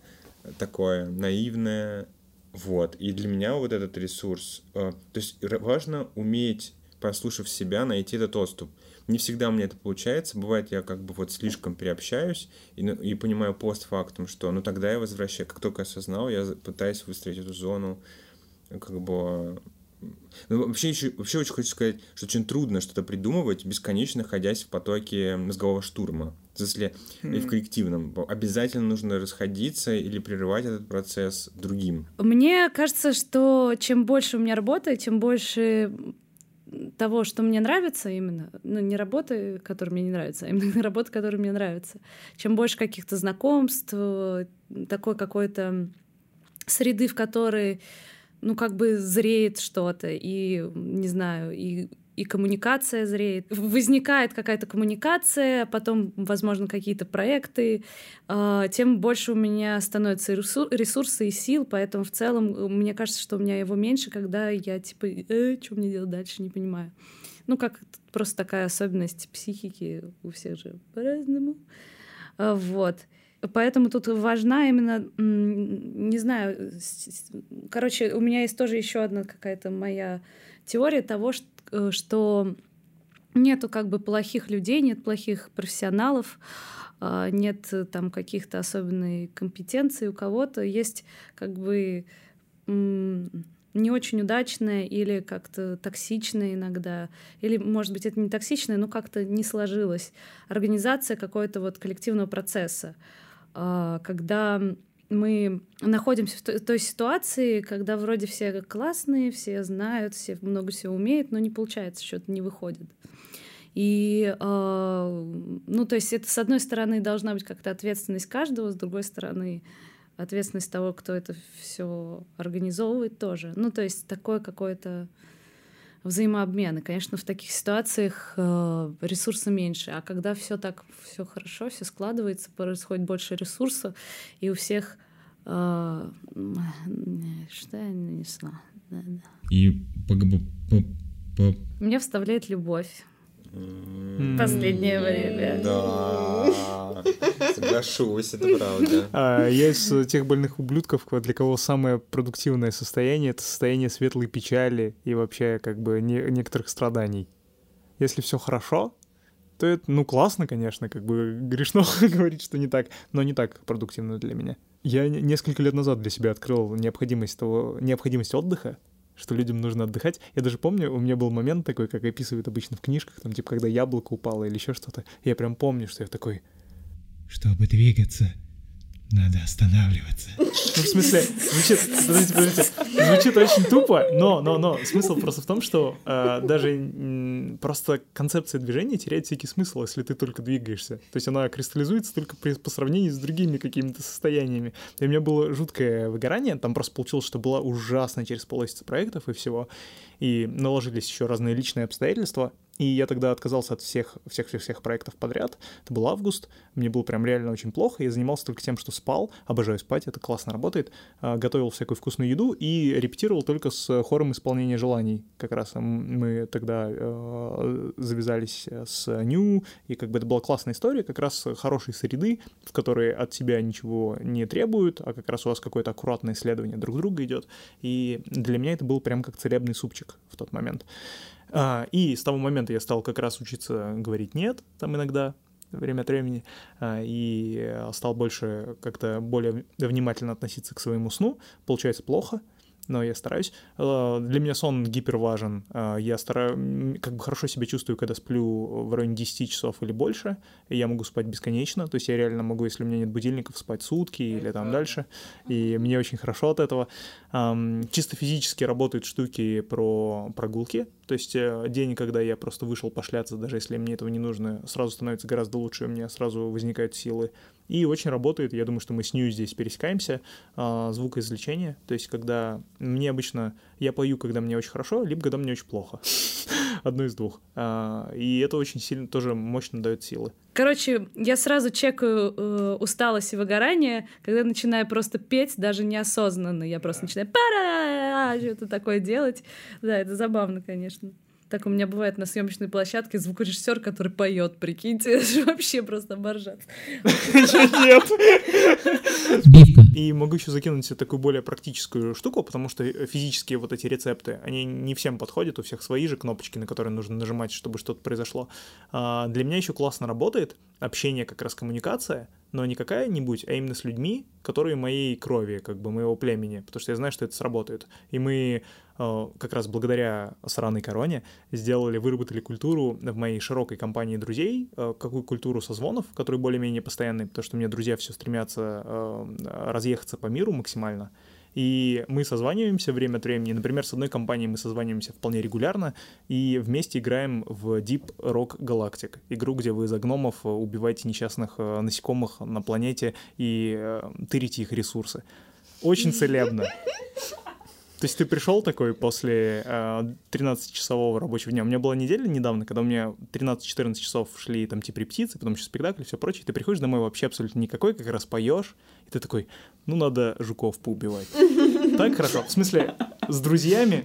такое наивное, вот. И для меня вот этот ресурс, э, то есть важно уметь, послушав себя, найти этот отступ. Не всегда меня это получается. Бывает, я как бы вот слишком переобщаюсь и, ну, и понимаю постфактум, что ну тогда я возвращаю. Как только осознал, я пытаюсь выстроить эту зону как бы ну, вообще, еще, вообще очень хочу сказать, что очень трудно что-то придумывать, бесконечно находясь в потоке мозгового штурма. В смысле, mm. и в коллективном. Обязательно нужно расходиться или прерывать этот процесс другим. Мне кажется, что чем больше у меня работы, тем больше того, что мне нравится именно, ну, не работы, которые мне не нравятся, а именно <laughs> работа, которая мне нравится. Чем больше каких-то знакомств, такой какой-то среды, в которой ну, как бы зреет что-то, и, не знаю, и и коммуникация зреет. Возникает какая-то коммуникация, потом, возможно, какие-то проекты, э, тем больше у меня становится ресурсы и сил, поэтому в целом э, мне кажется, что у меня его меньше, когда я типа, э, что мне делать дальше, не понимаю. Ну, как просто такая особенность психики у всех же по-разному. Э, вот. Поэтому тут важна именно, не знаю, короче, у меня есть тоже еще одна какая-то моя теория того, э, что нету как бы плохих людей, нет плохих профессионалов, а, нет там каких-то особенной компетенций у кого-то, есть как бы не очень удачное или как-то токсичное иногда, или, может быть, это не токсичное, но как-то не сложилось. Организация какого-то вот коллективного процесса. А, когда мы находимся в той ситуации, когда вроде все классные, все знают, все много всего умеют, но не получается, что-то не выходит. И, э, ну, то есть это, с одной стороны, должна быть как-то ответственность каждого, с другой стороны, ответственность того, кто это все организовывает тоже. Ну, то есть такое какое-то взаимообмен. И, конечно, в таких ситуациях э, ресурса меньше. А когда все так, все хорошо, все складывается, происходит больше ресурсов, и у всех э, что я нанесла? Да, да. И меня вставляет любовь. Последнее время. Да, соглашусь, это правда. А, я из тех больных ублюдков, для кого самое продуктивное состояние — это состояние светлой печали и вообще как бы не, некоторых страданий. Если все хорошо, то это, ну, классно, конечно, как бы грешно <laughs> говорить, что не так, но не так продуктивно для меня. Я несколько лет назад для себя открыл необходимость того, необходимость отдыха, что людям нужно отдыхать. Я даже помню, у меня был момент такой, как описывают обычно в книжках, там, типа, когда яблоко упало или еще что-то. Я прям помню, что я такой... Чтобы двигаться, надо останавливаться. Ну, в смысле, звучит, подождите, подождите, звучит очень тупо, но, но, но, смысл просто в том, что э, даже м, просто концепция движения теряет всякий смысл, если ты только двигаешься. То есть она кристаллизуется только при, по сравнению с другими какими-то состояниями. И у меня было жуткое выгорание, там просто получилось, что было ужасно через полосица проектов и всего, и наложились еще разные личные обстоятельства, и я тогда отказался от всех, всех, всех, всех проектов подряд. Это был август, мне было прям реально очень плохо. Я занимался только тем, что спал, обожаю спать, это классно работает. А, готовил всякую вкусную еду и репетировал только с хором исполнения желаний. Как раз мы тогда э, завязались с Ню, и как бы это была классная история, как раз хорошей среды, в которой от тебя ничего не требуют, а как раз у вас какое-то аккуратное исследование друг друга идет. И для меня это был прям как целебный супчик в тот момент. А, и с того момента я стал как раз учиться говорить «нет» там иногда, время от времени, а, и стал больше как-то более внимательно относиться к своему сну. Получается плохо, но я стараюсь. Э, Для меня сон гиперважен. Э, Я стараюсь, как бы хорошо себя чувствую, когда сплю в районе 10 часов или больше, и я могу спать бесконечно, то есть я реально могу, если у меня нет будильников, спать сутки или там дальше, и мне очень хорошо от этого. Чисто физически работают штуки про прогулки, то есть э, день, когда я просто вышел пошляться, даже если мне этого не нужно, сразу становится гораздо лучше, у меня сразу возникают силы. И очень работает, я думаю, что мы с Нью здесь пересекаемся, а, звукоизвлечение, то есть когда мне обычно, я пою, когда мне очень хорошо, либо когда мне очень плохо, <laughs> одно из двух. А, И это очень сильно, тоже мощно дает силы. Короче, я сразу чекаю э, усталость и выгорание, когда начинаю просто петь, даже неосознанно. Я просто начинаю пара что-то такое делать. Да, это забавно, конечно. Так у меня бывает на съемочной площадке звукорежиссер, который поет, прикиньте, <laughs> это же вообще просто оборжат. Нет. И могу еще закинуть такую более практическую штуку, потому что э, физические вот эти рецепты, они не всем подходят, у всех свои же кнопочки, на которые нужно нажимать, чтобы что-то произошло. А, Для меня еще классно работает общение, как раз коммуникация, но не какая-нибудь, а именно с людьми, которые моей крови, как бы моего племени, потому что я знаю, что это сработает. И мы как раз благодаря сраной короне сделали, выработали культуру в моей широкой компании друзей, э, какую культуру созвонов, которые более-менее постоянные, потому что у меня друзья все стремятся э, разъехаться по миру максимально. И мы созваниваемся время от времени. Например, с одной компанией мы созваниваемся вполне регулярно и вместе играем в Deep Rock Galactic. Игру, где вы за гномов э, убиваете несчастных э, насекомых на планете и э, тырите их ресурсы. Очень <laughs> целебно. То есть ты пришел такой после э, 13-часового рабочего дня. У меня была неделя недавно, когда у меня 13-14 часов шли там типа репетиции, потом еще спектакль и все прочее. Ты приходишь домой вообще абсолютно никакой, как раз поешь, и ты такой, ну надо жуков поубивать. Так хорошо. В смысле, с друзьями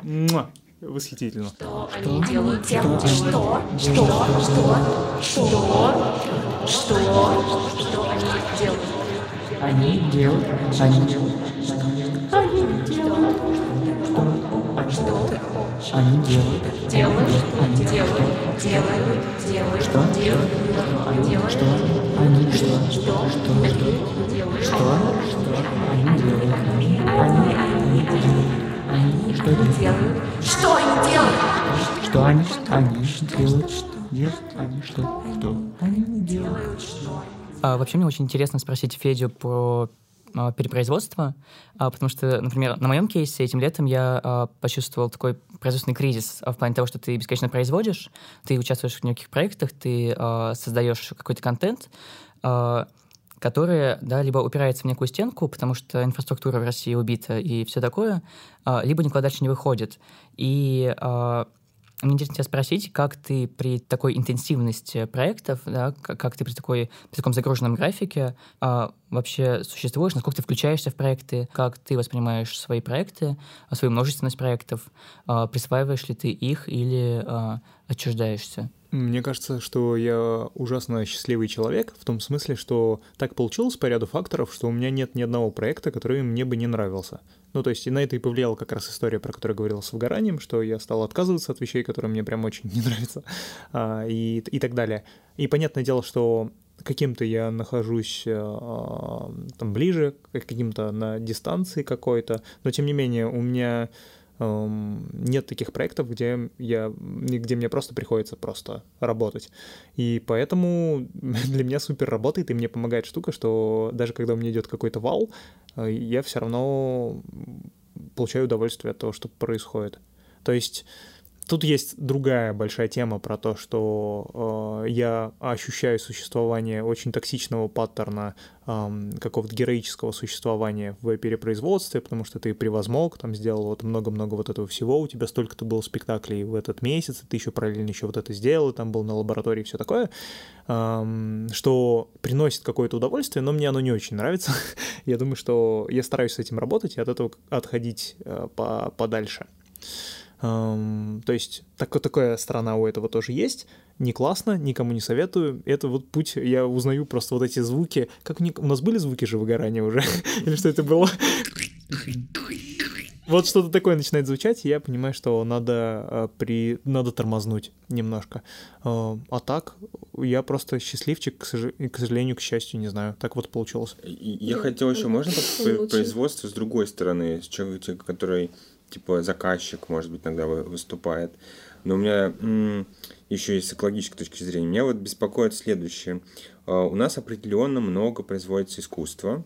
восхитительно. Они делают тем, что, что, что, что, что, что они делают. Они делают, они делают, они делают, делают, делают, делают, делают, Что? делают, делают, что, они что, что, что, делают, что, они делают, они, они, они, они что делают, делают, что они делают? что они, они делают, делают, они что, что, они делают. А, вообще мне очень интересно спросить Федю про а, перепроизводство, а, потому что, например, на моем кейсе этим летом я а, почувствовал такой производственный кризис в плане того, что ты бесконечно производишь, ты участвуешь в неких проектах, ты создаешь какой-то контент, который, да, либо упирается в некую стенку, потому что инфраструктура в России убита и все такое, либо никуда дальше не выходит. И мне интересно тебя спросить, как ты при такой интенсивности проектов, да, как ты при, такой, при таком загруженном графике а, вообще существуешь, насколько ты включаешься в проекты, как ты воспринимаешь свои проекты, а, свою множественность проектов, а, присваиваешь ли ты их или а, отчуждаешься? Мне кажется, что я ужасно счастливый человек, в том смысле, что так получилось по ряду факторов, что у меня нет ни одного проекта, который мне бы не нравился. Ну, то есть и на это и повлияла как раз история, про которую я говорил с выгоранием, что я стал отказываться от вещей, которые мне прям очень не <laughs> нравятся, а, и, и так далее. И понятное дело, что каким-то я нахожусь а, там ближе, каким-то на дистанции какой-то, но тем не менее у меня нет таких проектов, где я, где мне просто приходится просто работать. И поэтому <laughs> для меня супер работает, и мне помогает штука, что даже когда у меня идет какой-то вал, э, я все равно получаю удовольствие от того, что происходит. То есть Тут есть другая большая тема про то, что э, я ощущаю существование очень токсичного паттерна эм, какого-то героического существования в перепроизводстве, потому что ты превозмог, там сделал вот много-много вот этого всего, у тебя столько-то было спектаклей в этот месяц, и ты еще параллельно еще вот это сделал, там был на лаборатории и все такое, эм, что приносит какое-то удовольствие, но мне оно не очень нравится. <laughs> я думаю, что я стараюсь с этим работать и от этого отходить э, по подальше. Эм, то есть так, такая сторона у этого тоже есть. Не классно, никому не советую. Это вот путь, я узнаю просто вот эти звуки. Как у, них- у нас были звуки же выгорания уже? <laughs> Или что это было? Вот что-то такое начинает звучать, и я понимаю, что надо, э, при... надо тормознуть немножко. Э, А так, я просто счастливчик, к, сож- к сожалению, к счастью, не знаю. Так вот получилось. И Я хотел еще, можно по- лучше. производство с другой стороны, с человека, который типа заказчик, может быть, иногда вы- выступает. Но у меня еще и с экологической точки зрения, меня вот беспокоит следующее. А, У нас определенно много производится искусства,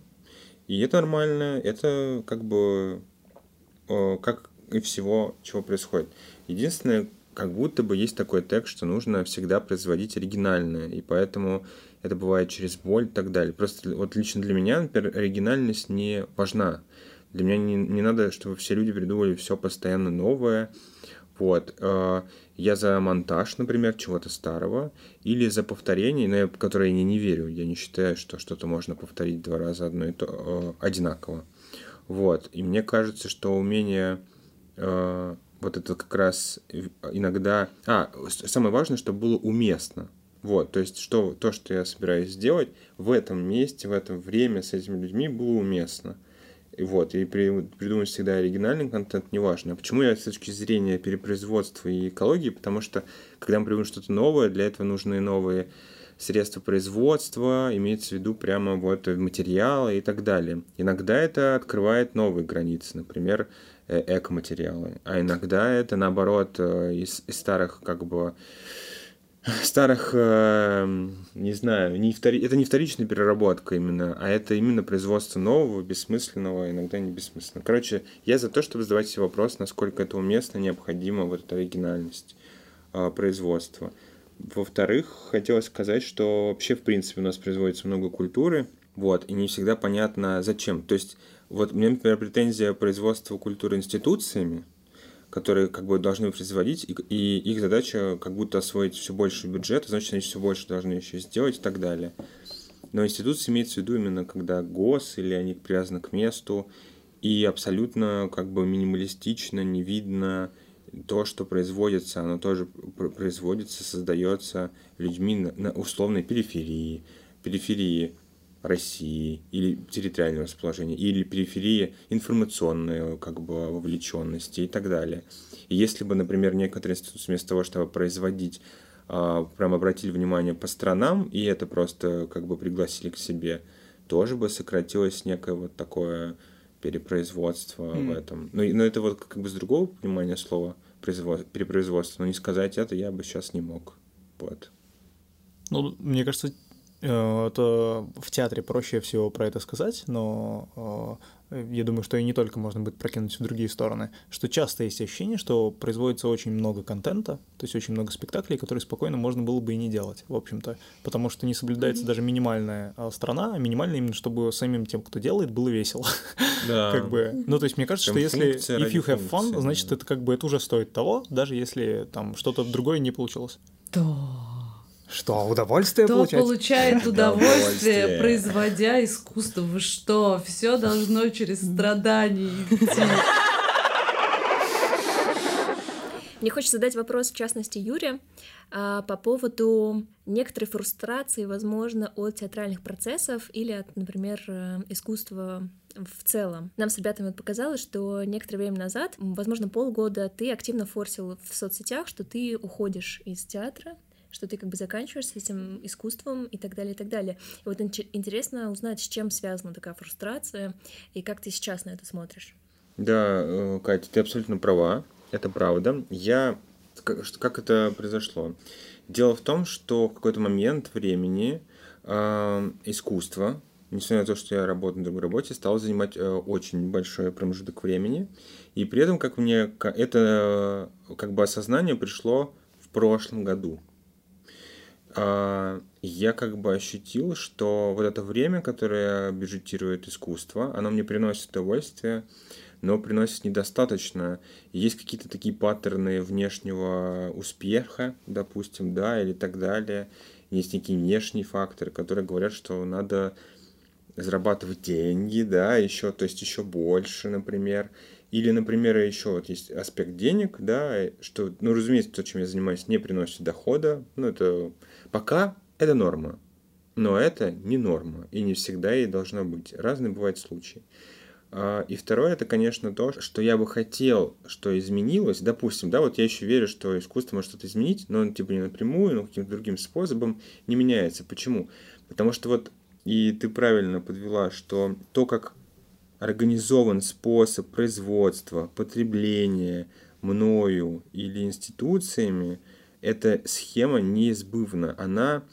и это нормально, это как бы э, как и всего, чего происходит. Единственное, как будто бы есть такой текст, что нужно всегда производить оригинальное, и поэтому это бывает через боль и так далее. Просто вот лично для меня, например, оригинальность не важна. Для меня не, не надо, чтобы все люди придумывали все постоянно новое. Вот. э, Я за монтаж, например, чего-то старого, или за повторение, но я, которое я не, верю. Я не считаю, что что-то можно повторить два раза одно и то, э, одинаково. Вот. И мне кажется, что умение э, вот это как раз иногда... А, самое важное, чтобы было уместно. Вот, то есть что, то, что я собираюсь сделать в этом месте, в это время с этими людьми было уместно. Вот, и при, придумать всегда оригинальный контент неважно. А почему я с точки зрения перепроизводства и экологии? Потому что, когда мы придумываем что-то новое, для этого нужны новые средства производства, имеется в виду прямо вот материалы и так далее. Иногда это открывает новые границы, например, э, экоматериалы, а иногда это наоборот э, из, из старых как бы старых, э, не знаю, не втори... это не вторичная переработка именно, а это именно производство нового, бессмысленного, иногда не бессмысленного. Короче, я за то, чтобы задавать себе вопрос, насколько это уместно, необходима вот эта оригинальность э, производства. Во-вторых, хотелось сказать, что вообще, в принципе, у нас производится много культуры, вот, и не всегда понятно, зачем. То есть, вот у меня, например, претензия производства культуры институциями, которые как бы должны производить, и, и их задача как будто освоить все больше бюджета, значит, они все больше должны еще сделать и так далее. Но институция имеется в виду именно когда гос или они привязаны к месту, и абсолютно как бы минималистично, не видно то, что производится, оно тоже пр- производится, создается людьми на, на условной периферии, периферии России или территориального расположения, или периферии информационной как бы вовлеченности и так далее. И если бы, например, некоторые институции вместо того, чтобы производить, а, прям обратили внимание по странам, и это просто как бы пригласили к себе, тоже бы сократилось некое вот такое перепроизводство в этом. Но, но это вот как бы с другого понимания слова производ- перепроизводство, но не сказать это я бы сейчас не мог. Вот. Ну, мне кажется, э, это в театре проще всего про это сказать, но э, я думаю, что и не только можно будет прокинуть в другие стороны, что часто есть ощущение, что производится очень много контента, то есть очень много спектаклей, которые спокойно можно было бы и не делать, в общем-то, потому что не соблюдается даже минимальная а, сторона, а минимальная именно, чтобы самим тем, кто делает, было весело. Да. <laughs> Как бы, ну, то есть мне кажется, что если if you have fun, функции, значит, да. это как бы это уже стоит того, даже если там что-то другое не получилось. Что, удовольствие Кто получать? получает <laughs> удовольствие, производя искусство? Вы что? Все должно через страдания идти. Мне хочется задать вопрос, в частности, Юре, а, по поводу некоторой фрустрации, возможно, от театральных процессов или от, например, э, искусства в целом. Нам с ребятами вот показалось, что некоторое время назад, возможно, полгода, ты активно форсил в соцсетях, что ты уходишь из театра, что ты как бы заканчиваешь с этим искусством и так далее, и так далее. И вот инте- интересно узнать, с чем связана такая фрустрация, и как ты сейчас на это смотришь. Да, э, Катя, ты абсолютно права, это правда. Я... Как, это произошло? Дело в том, что в какой-то момент времени э, искусство, несмотря на то, что я работаю на другой работе, стало занимать э, очень большой промежуток времени. И при этом, как мне это э, как бы осознание пришло в прошлом году. А, я как бы ощутил, что вот это время, которое бюджетирует искусство, оно мне приносит удовольствие, но приносит недостаточно. Есть какие-то такие паттерны внешнего успеха, допустим, да, или так далее. Есть некие внешние факторы, которые говорят, что надо зарабатывать деньги, да, еще, то есть еще больше, например. Или, например, еще вот есть аспект денег, да, что, ну, разумеется, то, чем я занимаюсь, не приносит дохода. Ну, это пока это норма, но это не норма, и не всегда и должно быть. Разные бывают случаи. А, И второе, это, конечно, то, что я бы хотел, что изменилось. Допустим, да, вот я еще верю, что искусство может что-то изменить, но типа не напрямую, но каким-то другим способом не меняется. Почему? Потому что вот, и ты правильно подвела, что то, как организован способ производства, потребления мною или институциями, эта схема неизбывна. Она,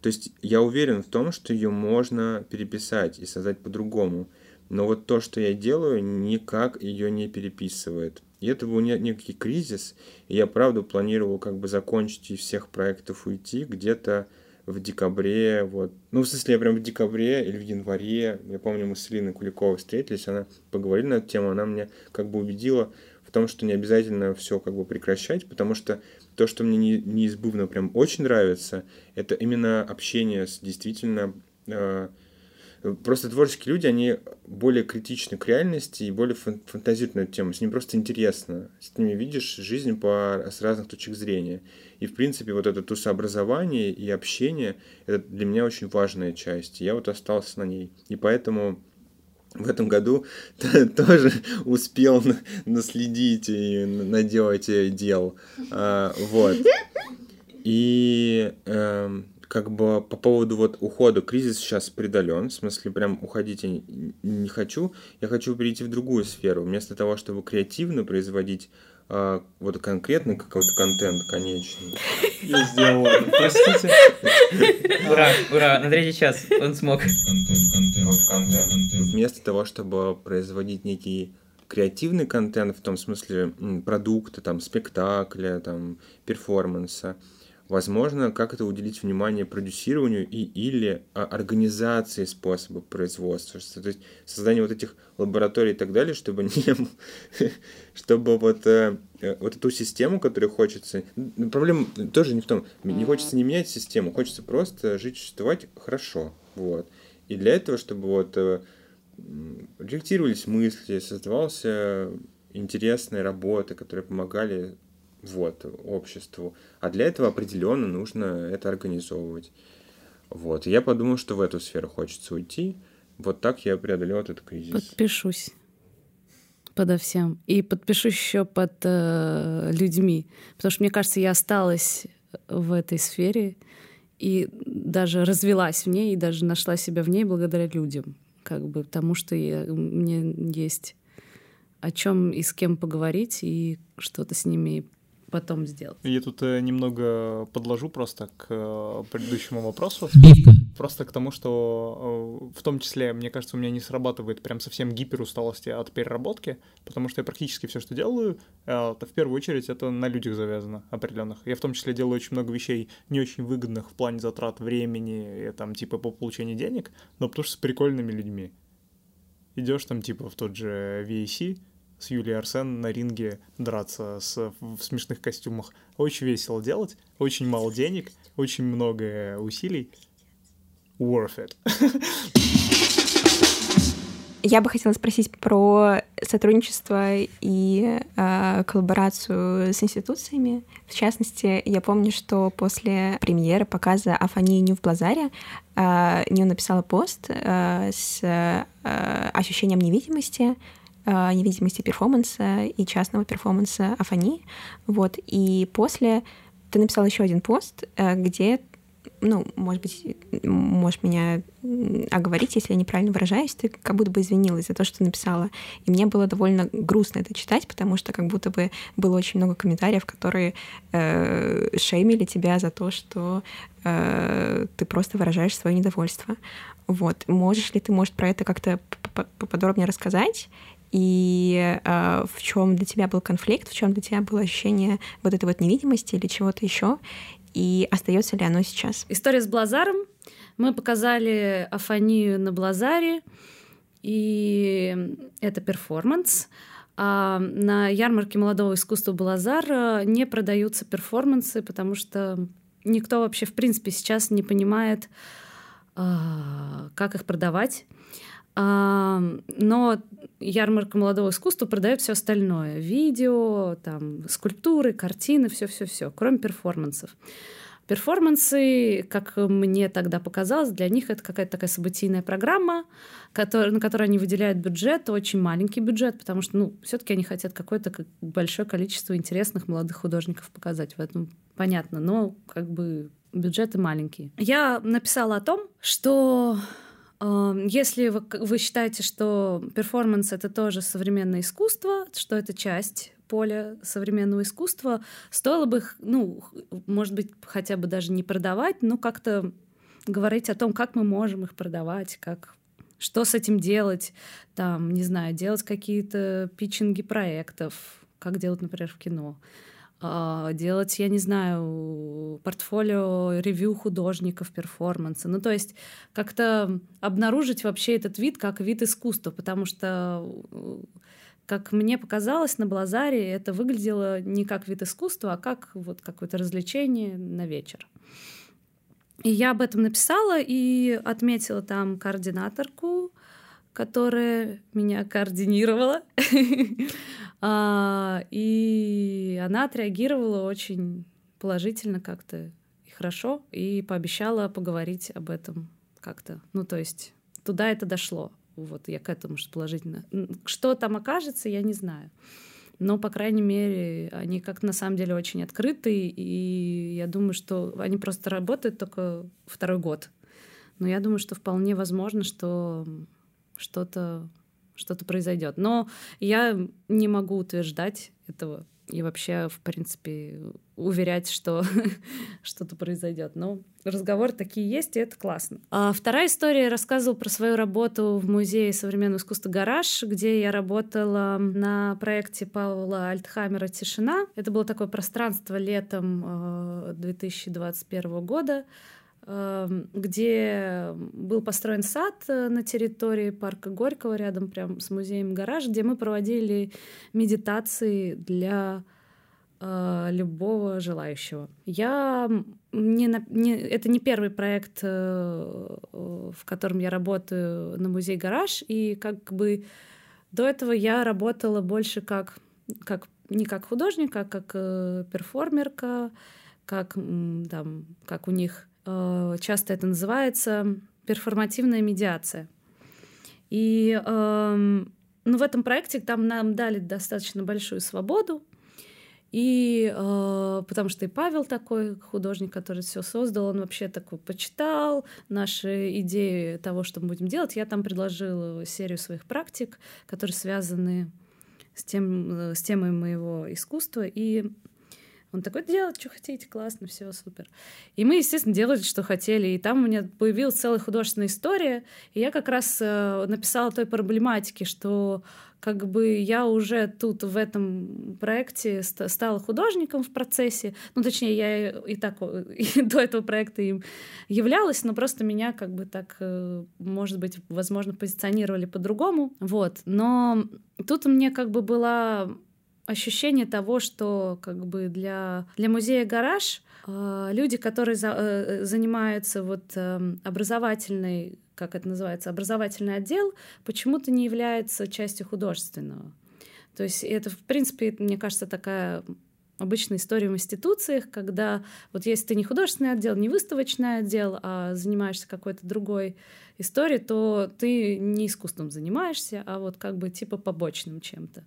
то есть я уверен в том, что ее можно переписать и создать по-другому. Но вот то, что я делаю, никак ее не переписывает. И это был некий кризис, и я, правда, планировал как бы закончить из всех проектов уйти где-то в декабре, вот. Ну, в смысле, я прям в декабре или в январе, я помню, мы с Линой Куликовой встретились, она поговорила на эту тему, она меня как бы убедила том, что не обязательно все как бы прекращать, потому что то, что мне не, неизбывно прям очень нравится, это именно общение с действительно э, Просто творческие люди, они более критичны к реальности и более фантазируют на эту тему. С ними просто интересно. С ними видишь жизнь по, с разных точек зрения. И, в принципе, вот это тусообразование и общение, это для меня очень важная часть. Я вот остался на ней. И поэтому в этом году <laughs> тоже успел наследить и наделать дел. А, вот. И эм, как бы по поводу вот ухода, кризис сейчас преодолен, в смысле прям уходить я не, хочу, я хочу перейти в другую сферу. Вместо того, чтобы креативно производить а, вот конкретный какой-то контент конечный. Я сделал, простите. Ура, ура, на третий час он смог. Вместо того, чтобы производить некий креативный контент, в том смысле продукта, там, спектакля, там, перформанса, Возможно, как это уделить внимание продюсированию и или а, организации способа производства. То есть создание вот этих лабораторий и так далее, чтобы <laughs> не чтобы вот, э, э, вот эту систему, которую хочется... Проблема тоже не в том, не хочется не менять систему, хочется просто жить, существовать хорошо. Вот. И для этого, чтобы вот э, рефлектировались мысли, создавался интересные работы, которые помогали вот, обществу. А для этого определенно нужно это организовывать. Вот. И я подумал, что в эту сферу хочется уйти. Вот так я преодолел этот кризис. Подпишусь подо всем. И подпишусь еще под э, людьми. Потому что, мне кажется, я осталась в этой сфере и даже развелась в ней, и даже нашла себя в ней благодаря людям. Как бы потому что я, мне есть о чем и с кем поговорить, и что-то с ними потом сделать. Я тут э, немного подложу просто к э, предыдущему вопросу. Просто к тому, что э, в том числе, мне кажется, у меня не срабатывает прям совсем гиперусталости от переработки, потому что я практически все, что делаю, э, в первую очередь это на людях завязано определенных. Я в том числе делаю очень много вещей не очень выгодных в плане затрат времени, и, там типа по получению денег, но потому что с прикольными людьми. Идешь там типа в тот же VAC, с Юлией Арсен на ринге драться с, в смешных костюмах. Очень весело делать, очень мало денег, очень много усилий. Worth it. Я бы хотела спросить про сотрудничество и э, коллаборацию с институциями. В частности, я помню, что после премьеры показа Афании Ню в Блазаре э, Ню написала пост э, с э, ощущением невидимости, невидимости перформанса и частного перформанса Афани. Вот. И после ты написал еще один пост, э, где ну, может быть, можешь меня оговорить, если я неправильно выражаюсь, ты как будто бы извинилась за то, что написала. И мне было довольно грустно это читать, потому что как будто бы было очень много комментариев, которые э, шеймили тебя за то, что э, ты просто выражаешь свое недовольство. Вот. Можешь ли ты, может, про это как-то поподробнее рассказать? И э, в чем для тебя был конфликт, в чем для тебя было ощущение вот этой вот невидимости или чего-то еще, и остается ли оно сейчас? История с Блазаром. Мы показали Афанию на Блазаре, и это перформанс. А на ярмарке молодого искусства Блазар не продаются перформансы, потому что никто вообще, в принципе, сейчас не понимает, а, как их продавать. Но ярмарка молодого искусства продает все остальное: видео, там, скульптуры, картины, все-все-все, кроме перформансов. Перформансы, как мне тогда показалось, для них это какая-то такая событийная программа, который, на которую они выделяют бюджет, очень маленький бюджет, потому что, ну, все-таки они хотят какое-то большое количество интересных молодых художников показать. В этом понятно, но как бы бюджеты маленькие. Я написала о том, что если вы, вы считаете, что перформанс это тоже современное искусство, что это часть поля современного искусства, стоило бы, ну, может быть, хотя бы даже не продавать, но как-то говорить о том, как мы можем их продавать, как что с этим делать, там, не знаю, делать какие-то питчинги проектов, как делать, например, в кино, делать, я не знаю, портфолио ревью художников перформанса. Ну, то есть как-то обнаружить вообще этот вид как вид искусства, потому что как мне показалось, на Блазаре это выглядело не как вид искусства, а как вот какое-то развлечение на вечер. И я об этом написала и отметила там координаторку, которая меня координировала. <laughs> А, и она отреагировала очень положительно как-то и хорошо, и пообещала поговорить об этом как-то. Ну, то есть туда это дошло. Вот я к этому что положительно. Что там окажется, я не знаю. Но, по крайней мере, они как на самом деле очень открыты, и я думаю, что они просто работают только второй год. Но я думаю, что вполне возможно, что что-то что-то произойдет. Но я не могу утверждать этого и вообще, в принципе, уверять, что <laughs> что-то произойдет. Но разговоры такие есть, и это классно. А вторая история я рассказывала про свою работу в Музее современного искусства «Гараж», где я работала на проекте Павла Альтхаммера «Тишина». Это было такое пространство летом 2021 э, года, где был построен сад э, на территории парка Горького, рядом прям с музеем «Гараж», где мы проводили медитации для э, любого желающего. Я не, не, это не первый проект, э, в котором я работаю на музей «Гараж», и как бы до этого я работала больше как, как не как художник, а как перформерка, как, там, как у них часто это называется перформативная медиация. И э, ну, в этом проекте там нам дали достаточно большую свободу, и э, потому что и Павел такой художник, который все создал, он вообще такой почитал наши идеи того, что мы будем делать. Я там предложила серию своих практик, которые связаны с, тем, э, с темой моего искусства. И он такой, делать, что хотите, классно, все супер. И мы, естественно, делали, что хотели. И там у меня появилась целая художественная история. И я как раз э, написала той проблематики, что как бы я уже тут в этом проекте стала художником в процессе. Ну, точнее, я и так <laughs> и до этого проекта им являлась, но просто меня как бы так, э, может быть, возможно, позиционировали по-другому. Вот. Но тут мне как бы была ощущение того, что как бы для, для музея «Гараж» э, люди, которые за, э, занимаются вот э, образовательной, как это называется, образовательный отдел, почему-то не является частью художественного. То есть это, в принципе, мне кажется, такая обычная история в институциях, когда вот если ты не художественный отдел, не выставочный отдел, а занимаешься какой-то другой историей, то ты не искусством занимаешься, а вот как бы типа побочным чем-то.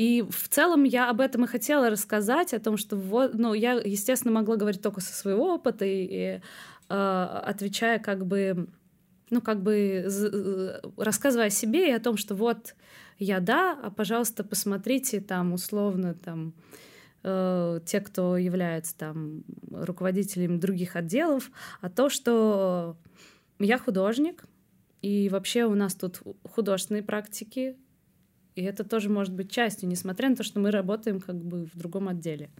И в целом я об этом и хотела рассказать, о том, что вот, ну, я, естественно, могла говорить только со своего опыта и, и э, отвечая как бы, ну, как бы рассказывая о себе и о том, что вот я да, а пожалуйста, посмотрите там условно там э, те, кто является там руководителями других отделов, а то, что я художник, и вообще у нас тут художественные практики, и это тоже может быть частью, несмотря на то, что мы работаем как бы в другом отделе.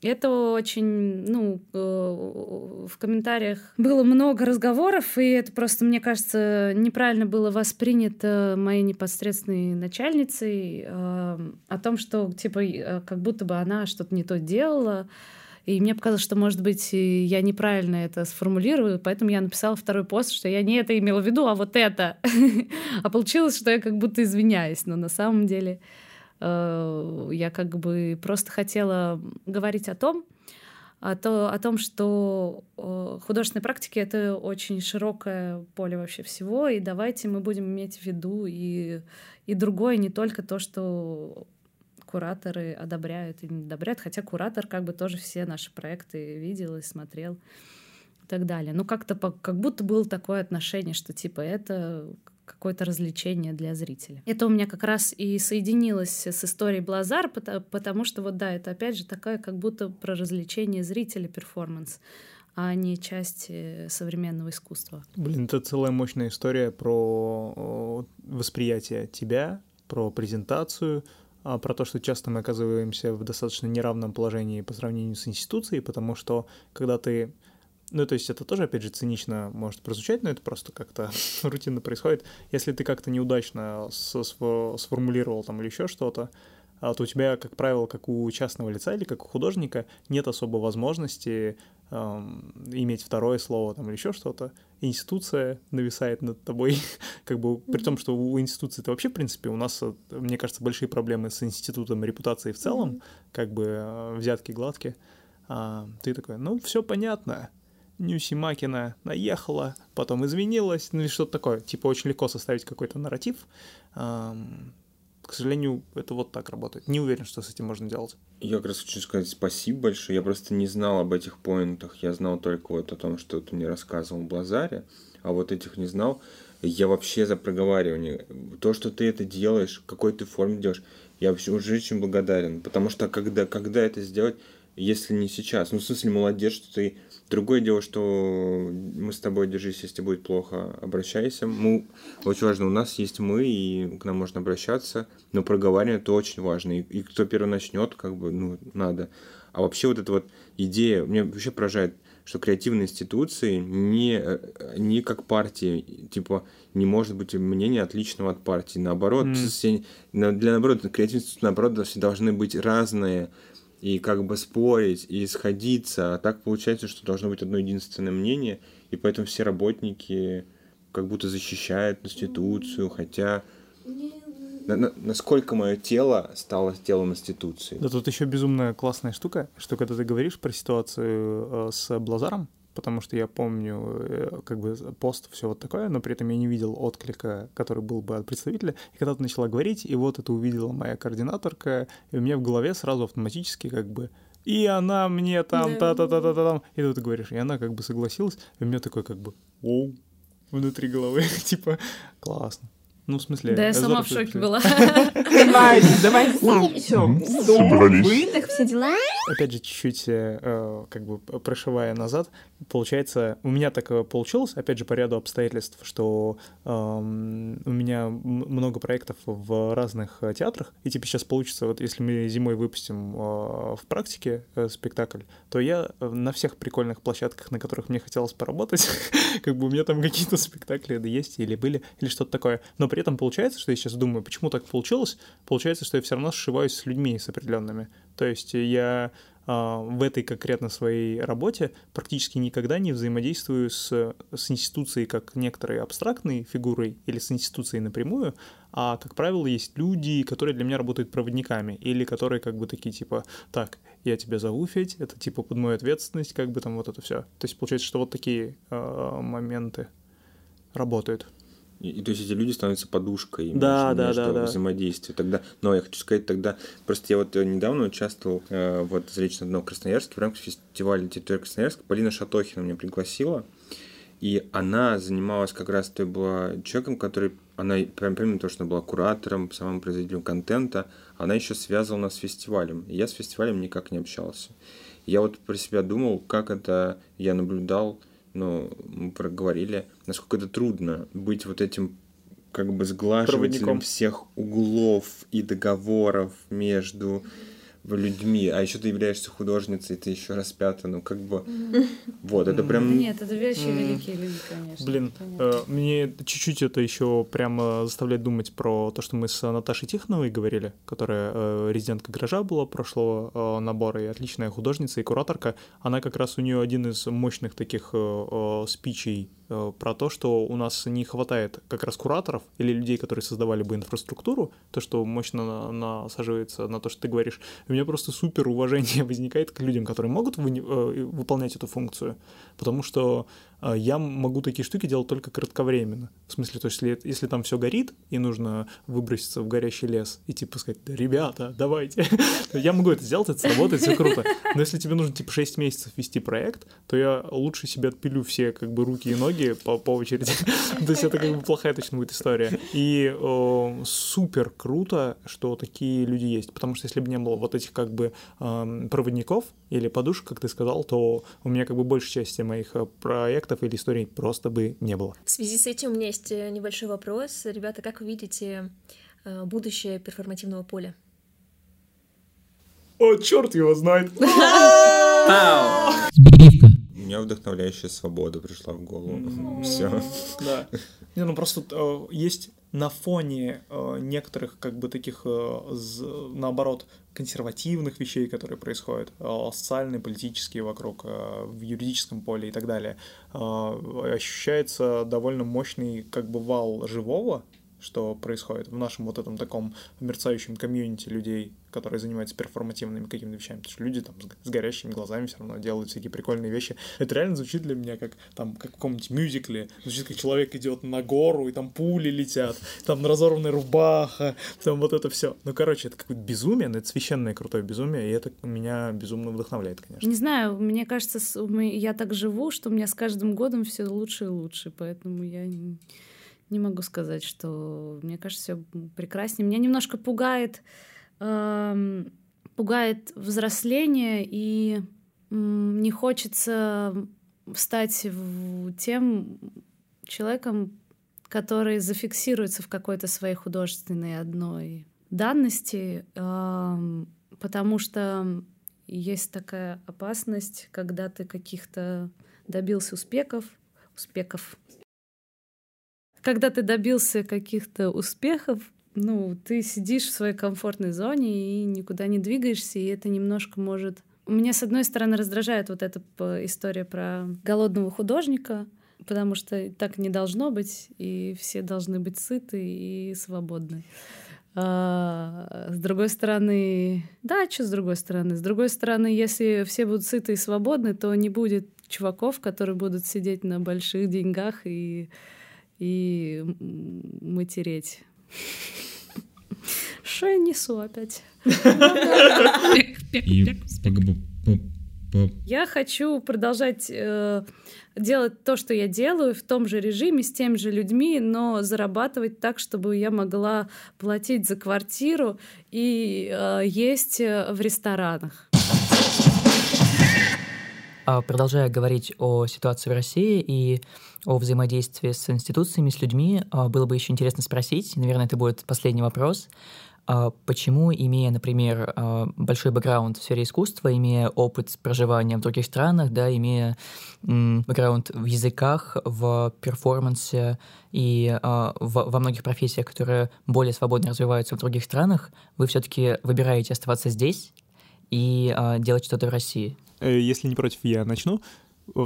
Это очень, ну, э, в комментариях было много разговоров, и это просто, мне кажется, неправильно было воспринято моей непосредственной начальницей э, о том, что, типа, э, как будто бы она что-то не то делала, и мне показалось, что, может быть, я неправильно это сформулирую, поэтому я написала второй пост, что я не это имела в виду, а вот это. <laughs> А получилось, что я как будто извиняюсь, но на самом деле э, я как бы просто хотела говорить о том, о, то, о том, что э, художественные практики — это очень широкое поле вообще всего, и давайте мы будем иметь в виду и, и другое, не только то, что кураторы одобряют или не одобряют, хотя куратор как бы тоже все наши проекты видел и смотрел. так далее. Ну, как-то как будто было такое отношение, что типа это какое-то развлечение для зрителя. Это у меня как раз и соединилось с историей Блазар, пото- потому что вот да, это опять же такая как будто про развлечение зрителя перформанс, а не часть современного искусства. Блин, это целая мощная история про восприятие тебя, про презентацию, про то, что часто мы оказываемся в достаточно неравном положении по сравнению с институцией, потому что когда ты ну, то есть это тоже, опять же, цинично может прозвучать, но это просто как-то <laughs> рутинно происходит. Если ты как-то неудачно сформулировал там или еще что-то, а, то у тебя, как правило, как у частного лица или как у художника, нет особо возможности иметь второе слово там или еще что-то. Институция нависает над тобой, <laughs> как бы, при том, что у институции это вообще, в принципе, у нас, э, мне кажется, большие проблемы с институтом репутации в целом, как бы э, взятки гладкие. А, ты такой, ну, все понятно, Нюси Макина наехала, потом извинилась, ну и что-то такое. Типа очень легко составить какой-то нарратив. Ам, К сожалению, это вот так работает. Не уверен, что с этим можно делать. Я как раз хочу сказать спасибо большое. Я просто не знал об этих поинтах. Я знал только вот о том, что ты мне рассказывал в Блазаре, а вот этих не знал. Я вообще за проговаривание. То, что ты это делаешь, какой ты форме делаешь, я вообще уже очень благодарен. Потому что когда, когда это сделать, если не сейчас? Ну, в смысле, молодец, что ты... Другое дело, что мы с тобой, держись, если будет плохо, обращайся. Мы... Очень важно, у нас есть мы, и к нам можно обращаться, но проговаривание это очень важно. И, и кто первый начнет, как бы, ну, надо. А вообще вот эта вот идея, меня вообще поражает, что креативные институции не, э, не как партии, типа, не может быть мнение отличного от партии. Наоборот, М. все- для наоборот, креативные институты, наоборот, все должны быть разные, и как бы спорить, и сходиться. А так получается, что должно быть одно единственное мнение, и поэтому все работники как будто защищают институцию, хотя на- на- насколько мое тело стало телом институции. Да тут еще безумно классная штука, что когда ты говоришь про ситуацию э, с Блазаром, потому что я помню э, как бы пост, все вот такое, но при этом я не видел отклика, который был бы от представителя. И когда ты начала говорить, и вот это увидела моя координаторка, и у меня в голове сразу автоматически как бы и она мне там Да. та-та-та-та-та там. И тут ты говоришь, и она как бы согласилась, и у меня такой как бы оу внутри головы, <laughs> типа классно. Ну, в смысле... Да, я сама в шоке была. Давай, давай, все. Собрались. Так все дела? Опять же, чуть-чуть э, э, как бы прошивая назад, получается, у меня так э, получилось, опять же, по ряду обстоятельств, что эм, у меня много проектов в разных э, театрах, и типа сейчас получится, вот если мы зимой выпустим э, в практике э, спектакль, то я э, на всех прикольных площадках, на которых мне хотелось поработать, <laughs> как бы у меня там какие-то спектакли есть или были, или что-то такое. Но при этом получается, что я сейчас думаю, почему так получилось, получается, что я все равно сшиваюсь с людьми, с определенными. То есть я а, в этой конкретно своей работе практически никогда не взаимодействую с, с институцией как некоторой абстрактной фигурой или с институцией напрямую, а, как правило, есть люди, которые для меня работают проводниками, или которые как бы такие типа, так, я тебя зову, Федь, это типа под мою ответственность, как бы там вот это все. То есть получается, что вот такие а, моменты работают. И, и то есть эти люди становятся подушкой Да, между, да, да, да. взаимодействия. Тогда, но я хочу сказать тогда, просто я вот э, недавно участвовал э, вот лично одно в Красноярске в рамках фестиваля территории Красноярска. Полина Шатохина меня пригласила, и она занималась как раз, то была человеком, который, она прям помимо того, что она была куратором, самым производителем контента, она еще связывала нас с фестивалем. И я с фестивалем никак не общался. Я вот про себя думал, как это я наблюдал, ну, мы проговорили, насколько это трудно быть вот этим как бы сглаживателем Проводником. всех углов и договоров между людьми, а еще ты являешься художницей, ты еще распята, ну как бы вот это прям Нет, это вещи великие люди, конечно. Блин, э, мне чуть-чуть это еще прямо заставляет думать про то, что мы с Наташей Тихоновой говорили, которая э, резидентка гаража была прошлого э, набора и отличная художница и кураторка. Она как раз у нее один из мощных таких спичей про то, что у нас не хватает как раз кураторов или людей, которые создавали бы инфраструктуру, то, что мощно на- насаживается на то, что ты говоришь. У меня просто супер уважение <laughs> возникает к людям, которые могут выни- э, выполнять эту функцию, потому что я могу такие штуки делать только кратковременно. В смысле, то есть, если, если там все горит, и нужно выброситься в горящий лес, и типа сказать, ребята, давайте, <laughs> я могу это сделать, это сработает, все круто. Но если тебе нужно типа 6 месяцев вести проект, то я лучше себе отпилю все как бы руки и ноги по, по очереди. <laughs> то есть это как бы плохая точно будет история. И супер круто, что такие люди есть, потому что если бы не было вот этих как бы э, проводников или подушек, как ты сказал, то у меня как бы большая часть моих э, проектов проектов или историй просто бы не было. В связи с этим у меня есть э, небольшой вопрос. Ребята, как вы видите э, будущее перформативного поля? О, черт его знает! У меня вдохновляющая свобода пришла в голову. Все. Да. Не, ну просто э, есть на фоне некоторых как бы таких, наоборот, консервативных вещей, которые происходят, э, социальные, политические вокруг, э, в юридическом поле и так далее, э, ощущается довольно мощный как бы вал живого, что происходит в нашем вот этом таком мерцающем комьюнити людей, которые занимаются перформативными какими-то вещами. Потому что люди там с горящими глазами все равно делают всякие прикольные вещи. Это реально звучит для меня как там как в каком-нибудь мюзикле. Звучит, как человек идет на гору, и там пули летят, там разорванная рубаха, там вот это все. Ну, короче, это какое-то безумие, но это священное крутое безумие, и это меня безумно вдохновляет, конечно. Не знаю, мне кажется, я так живу, что у меня с каждым годом все лучше и лучше, поэтому я не могу сказать, что мне кажется, все прекраснее. Меня немножко пугает, э, пугает взросление, и э, не хочется стать тем человеком, который зафиксируется в какой-то своей художественной одной данности, э, потому что есть такая опасность, когда ты каких-то добился успехов, успехов, когда ты добился каких-то успехов, ну, ты сидишь в своей комфортной зоне и никуда не двигаешься, и это немножко может... Меня, с одной стороны, раздражает вот эта история про голодного художника, потому что так не должно быть, и все должны быть сыты и свободны. А, с другой стороны, да, что с другой стороны? С другой стороны, если все будут сыты и свободны, то не будет чуваков, которые будут сидеть на больших деньгах и и матереть. Что я несу опять? Я хочу продолжать э, делать то, что я делаю, в том же режиме, с теми же людьми, но зарабатывать так, чтобы я могла платить за квартиру и э, есть в ресторанах. А, продолжая говорить о ситуации в России и о взаимодействии с институциями, с людьми, а, было бы еще интересно спросить, наверное, это будет последний вопрос, а, почему, имея, например, большой бэкграунд в сфере искусства, имея опыт проживания в других странах, да, имея бэкграунд в языках, в перформансе и во многих профессиях, которые более свободно развиваются в других странах, вы все-таки выбираете оставаться здесь и делать что-то в России? Э, если не против, я начну.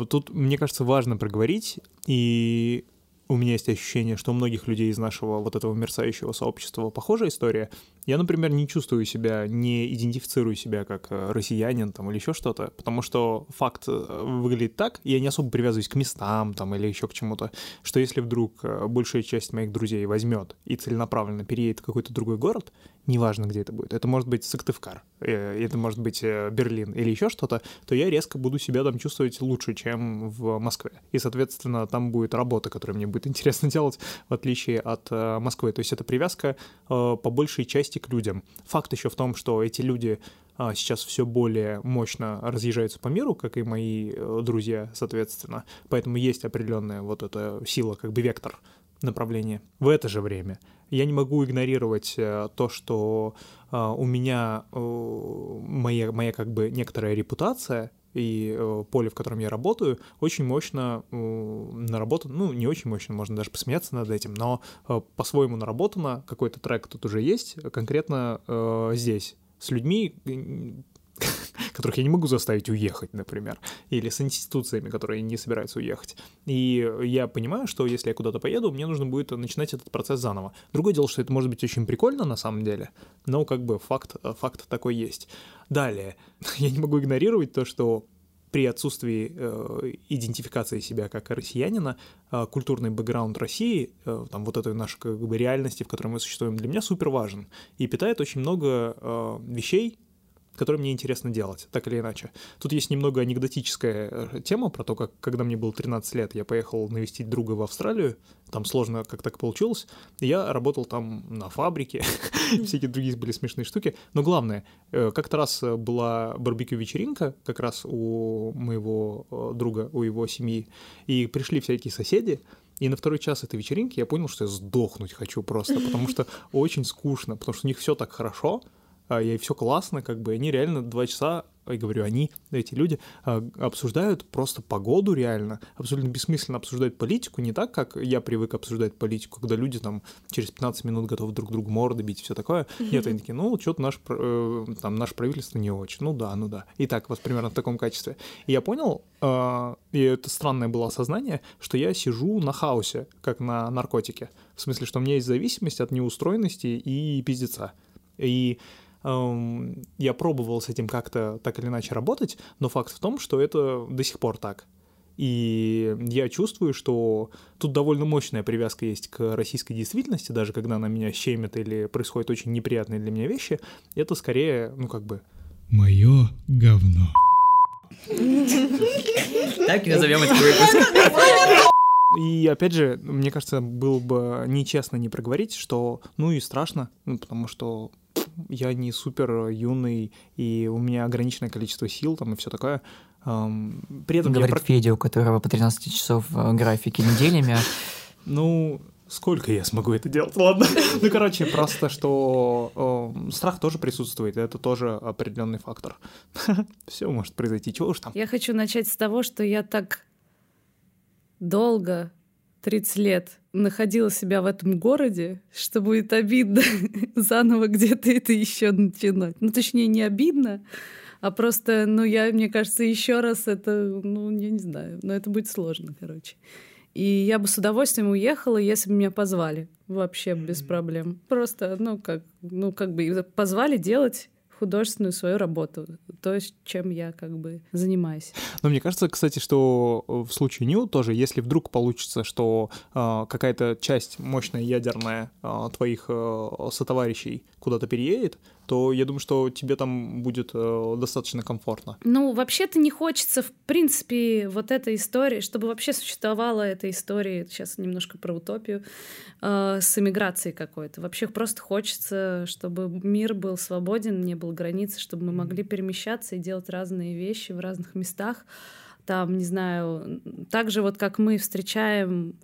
Тут, мне кажется, важно проговорить, и у меня есть ощущение, что у многих людей из нашего вот этого мерцающего сообщества похожая история. Я, например, не чувствую себя, не идентифицирую себя как э, россиянин там или еще что-то, потому что факт э, выглядит так, я не особо привязываюсь к местам там или еще к чему-то, что если вдруг большая часть моих друзей возьмет и целенаправленно переедет в какой-то другой город, неважно, где это будет, это может быть Сыктывкар, это может быть Берлин или еще что-то, то я резко буду себя там чувствовать лучше, чем в Москве. И, соответственно, там будет работа, которая мне будет <laughs> интересно делать, в отличие от Москвы. То есть это привязка по большей части к людям. Факт еще в том, что эти люди а, сейчас все более мощно разъезжаются по миру, как и мои э, друзья, соответственно. Поэтому есть определенная вот эта сила, как бы вектор направления. В это же время я не могу игнорировать э, то, что а, у меня э, моя, моя как бы некоторая репутация и э, поле, в котором я работаю, очень мощно э, наработано, ну, не очень мощно, можно даже посмеяться над этим, но э, по-своему наработано, какой-то трек тут уже есть, конкретно э, здесь, с людьми, <laughs> которых я не могу заставить уехать, например, или с институциями, которые не собираются уехать. И я понимаю, что если я куда-то поеду, мне нужно будет начинать этот процесс заново. Другое дело, что это может быть очень прикольно на самом деле, но как бы факт, факт такой есть. Далее, <laughs> я не могу игнорировать то, что при отсутствии э, идентификации себя как россиянина, э, культурный бэкграунд России, э, там вот этой нашей как бы реальности, в которой мы существуем, для меня супер важен и питает очень много э, вещей, которые мне интересно делать, так или иначе. Тут есть немного анекдотическая э, тема про то, как когда мне было 13 лет, я поехал навестить друга в Австралию, там сложно как так получилось, я работал там на фабрике, <laughs> всякие другие были смешные штуки, но главное, э, как-то раз была барбекю-вечеринка как раз у моего э, друга, у его семьи, и пришли всякие соседи, и на второй час этой вечеринки я понял, что я сдохнуть хочу просто, потому <laughs> что очень скучно, потому что у них все так хорошо, и все классно, как бы, они реально два часа, я говорю, они, эти люди, а, обсуждают просто погоду реально, абсолютно бессмысленно обсуждают политику, не так, как я привык обсуждать политику, когда люди там через 15 минут готовы друг другу морды бить и все такое. Нет, они такие, ну, что-то наш, э, там, наше правительство не очень. Ну да, ну да. И так вот примерно в таком качестве. И я понял, э, и это странное было осознание, что я сижу на хаосе, как на наркотике. В смысле, что у меня есть зависимость от неустроенности и пиздеца. И я пробовал с этим как-то так или иначе работать, но факт в том, что это до сих пор так. И я чувствую, что тут довольно мощная привязка есть к российской действительности, даже когда на меня щемит или происходят очень неприятные для меня вещи, это скорее, ну как бы... Мое говно. Так и назовем этот выпуск. И опять же, мне кажется, было бы нечестно не проговорить, что ну и страшно, ну, потому что я не супер юный, и у меня ограниченное количество сил там и все такое. При этом Говорит я... Федя, у которого по 13 часов э, графики неделями. <laughs> Ну, сколько я смогу это делать, ладно. <laughs> ну, короче, просто, что э, страх тоже присутствует, это тоже определенный фактор. <laughs> Все может произойти, чего уж там. Я хочу начать с того, что я так долго 30 лет находила себя в этом городе, что будет обидно <laughs> заново где-то это еще начинать. Ну, точнее, не обидно, а просто, ну, я, мне кажется, еще раз это, ну, я не знаю, но это будет сложно, короче. И я бы с удовольствием уехала, если бы меня позвали. Вообще без проблем. Просто, ну, как, ну, как бы позвали делать художественную свою работу, то, чем я как бы занимаюсь. Но мне кажется, кстати, что в случае Нью тоже, если вдруг получится, что э, какая-то часть мощная ядерная э, твоих э, сотоварищей куда-то переедет, то я думаю, что тебе там будет э, достаточно комфортно. Ну, вообще-то не хочется, в принципе, вот этой истории, чтобы вообще существовала эта история, сейчас немножко про утопию, э, с эмиграцией какой-то. Вообще просто хочется, чтобы мир был свободен, не было границ, чтобы мы могли перемещаться и делать разные вещи в разных местах. Там, не знаю, так же вот как мы встречаем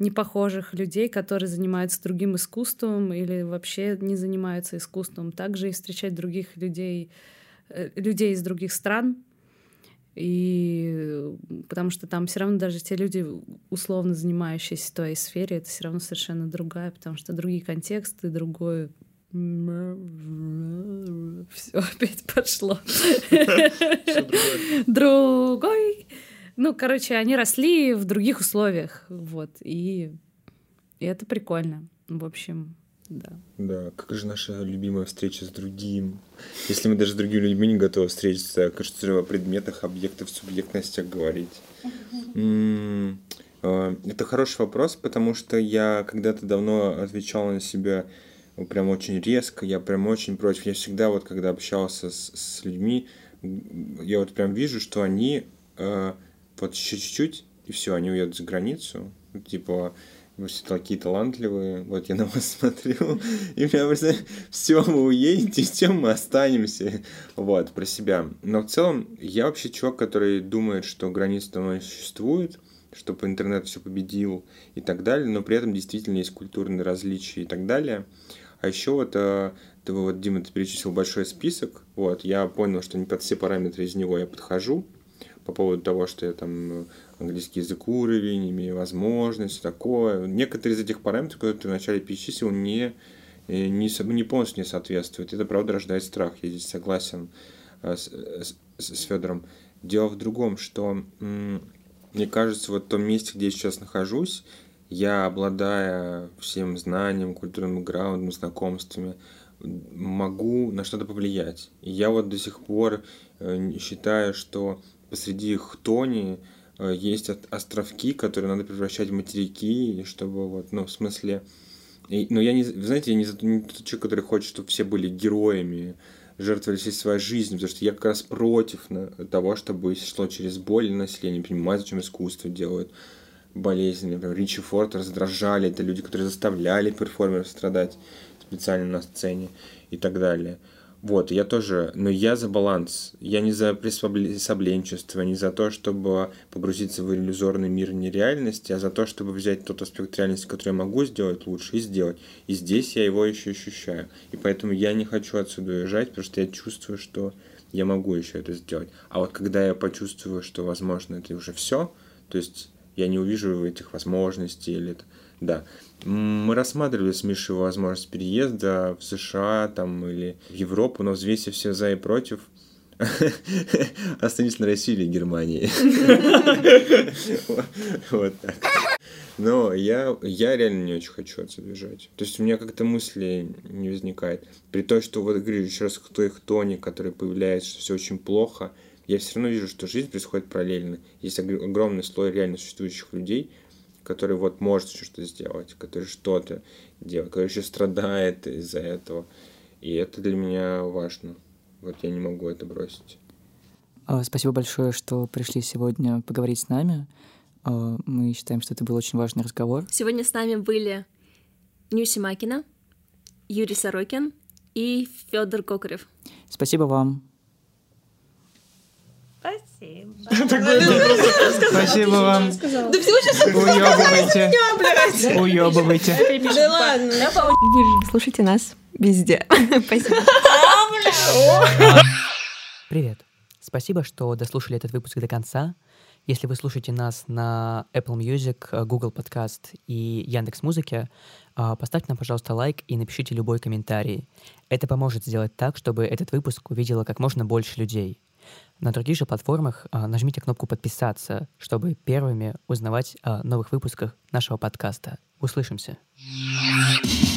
непохожих людей, которые занимаются другим искусством или вообще не занимаются искусством. Также и встречать других людей, э, людей из других стран. И потому что там все равно даже те люди, условно занимающиеся той сфере, это все равно совершенно другая, потому что другие контексты, другой <laughs> все опять пошло. Другой ну, короче, они росли в других условиях, вот, и, и это прикольно, в общем, да. Да, как же наша любимая встреча с другим. Если мы даже с другими людьми не готовы встретиться, кажется, о предметах, объектах, субъектностях говорить. А, это хороший вопрос, потому что я когда-то давно отвечал на себя прям очень резко, я прям очень против. Я всегда вот, когда общался с, с людьми, я вот прям вижу, что они а, вот чуть-чуть, и все, они уедут за границу. Типа, вы все такие талантливые, вот я на вас <laughs> смотрю, и меня просто <laughs> все, вы уедете, <laughs> тем мы останемся. Вот, про себя. Но в целом, я вообще чувак, который думает, что границы давно не существует, чтобы интернет все победил и так далее, но при этом действительно есть культурные различия и так далее. А еще вот, э, ты, вот, Дима, ты перечислил большой список, вот, я понял, что не под все параметры из него я подхожу, по поводу того, что я там э, английский язык уровень, имею возможность, такое. Некоторые из этих параметров, которые ты вначале перечислил, не, э, не, не полностью не соответствуют. Это, правда, рождает страх. Я здесь согласен э, с, с, с Федором. Дело в другом, что мне кажется, вот в том месте, где я сейчас нахожусь, я, обладая всем знанием, культурным граундом, знакомствами, могу на что-то повлиять. И я вот до сих пор считаю, что посреди хтони э, есть островки, которые надо превращать в материки, чтобы вот, ну, в смысле... И, ну, я не... Вы знаете, я не, не тот человек, который хочет, чтобы все были героями, жертвовали всей своей жизнью, потому что я как раз против того, чтобы шло через боль и насилие. Не понимаю, зачем искусство делают болезни. Например, Ричи Форд раздражали. Это люди, которые заставляли перформеров страдать специально на сцене и так далее. Вот, я тоже, но я за баланс. Я не за приспособленчество, не за то, чтобы погрузиться в иллюзорный мир нереальности, а за то, чтобы взять тот аспект реальности, который я могу сделать лучше, и сделать. И здесь я его еще ощущаю. И поэтому я не хочу отсюда уезжать, потому что я чувствую, что я могу еще это сделать. А вот когда я почувствую, что, возможно, это уже все, то есть я не увижу этих возможностей или это, да. Мы рассматривали с Мишей возможность переезда в США там или в Европу, но взвесив все за и против, <laughs> останемся на России или Германии. <laughs> Вот так. Но я, я реально не очень хочу отсюда бежать. То есть у меня как-то мысли не возникает. При том, что вот говорю еще раз, кто их тоне, который появляется, что все очень плохо, я все равно вижу, что жизнь происходит параллельно. Есть ог- огромный слой реально существующих людей, который вот может что-то сделать, который что-то делает, который еще страдает из-за этого. И это для меня важно. Вот я не могу это бросить. А, Спасибо большое, что пришли сегодня поговорить с нами. А, Мы считаем, что это был очень важный разговор. Сегодня с нами были Нюси Макина, Юрий Сорокин и Федор Кокарев. Спасибо вам. Спасибо. <laughs> Спасибо вам. Да всего сейчас Уёбывайте. Уёбывайте. Да <laughs> ладно. Слушайте нас везде. <laughs> Спасибо. Привет. Спасибо, что дослушали этот выпуск до конца. Если вы слушаете нас на Apple Music, Google Podcast и Яндекс Музыке, поставьте нам, пожалуйста, лайк и напишите любой комментарий. Это поможет сделать так, чтобы этот выпуск увидело как можно больше людей. На других же платформах а, нажмите кнопку «Подписаться», чтобы первыми узнавать о новых выпусках нашего подкаста. Услышимся! Thank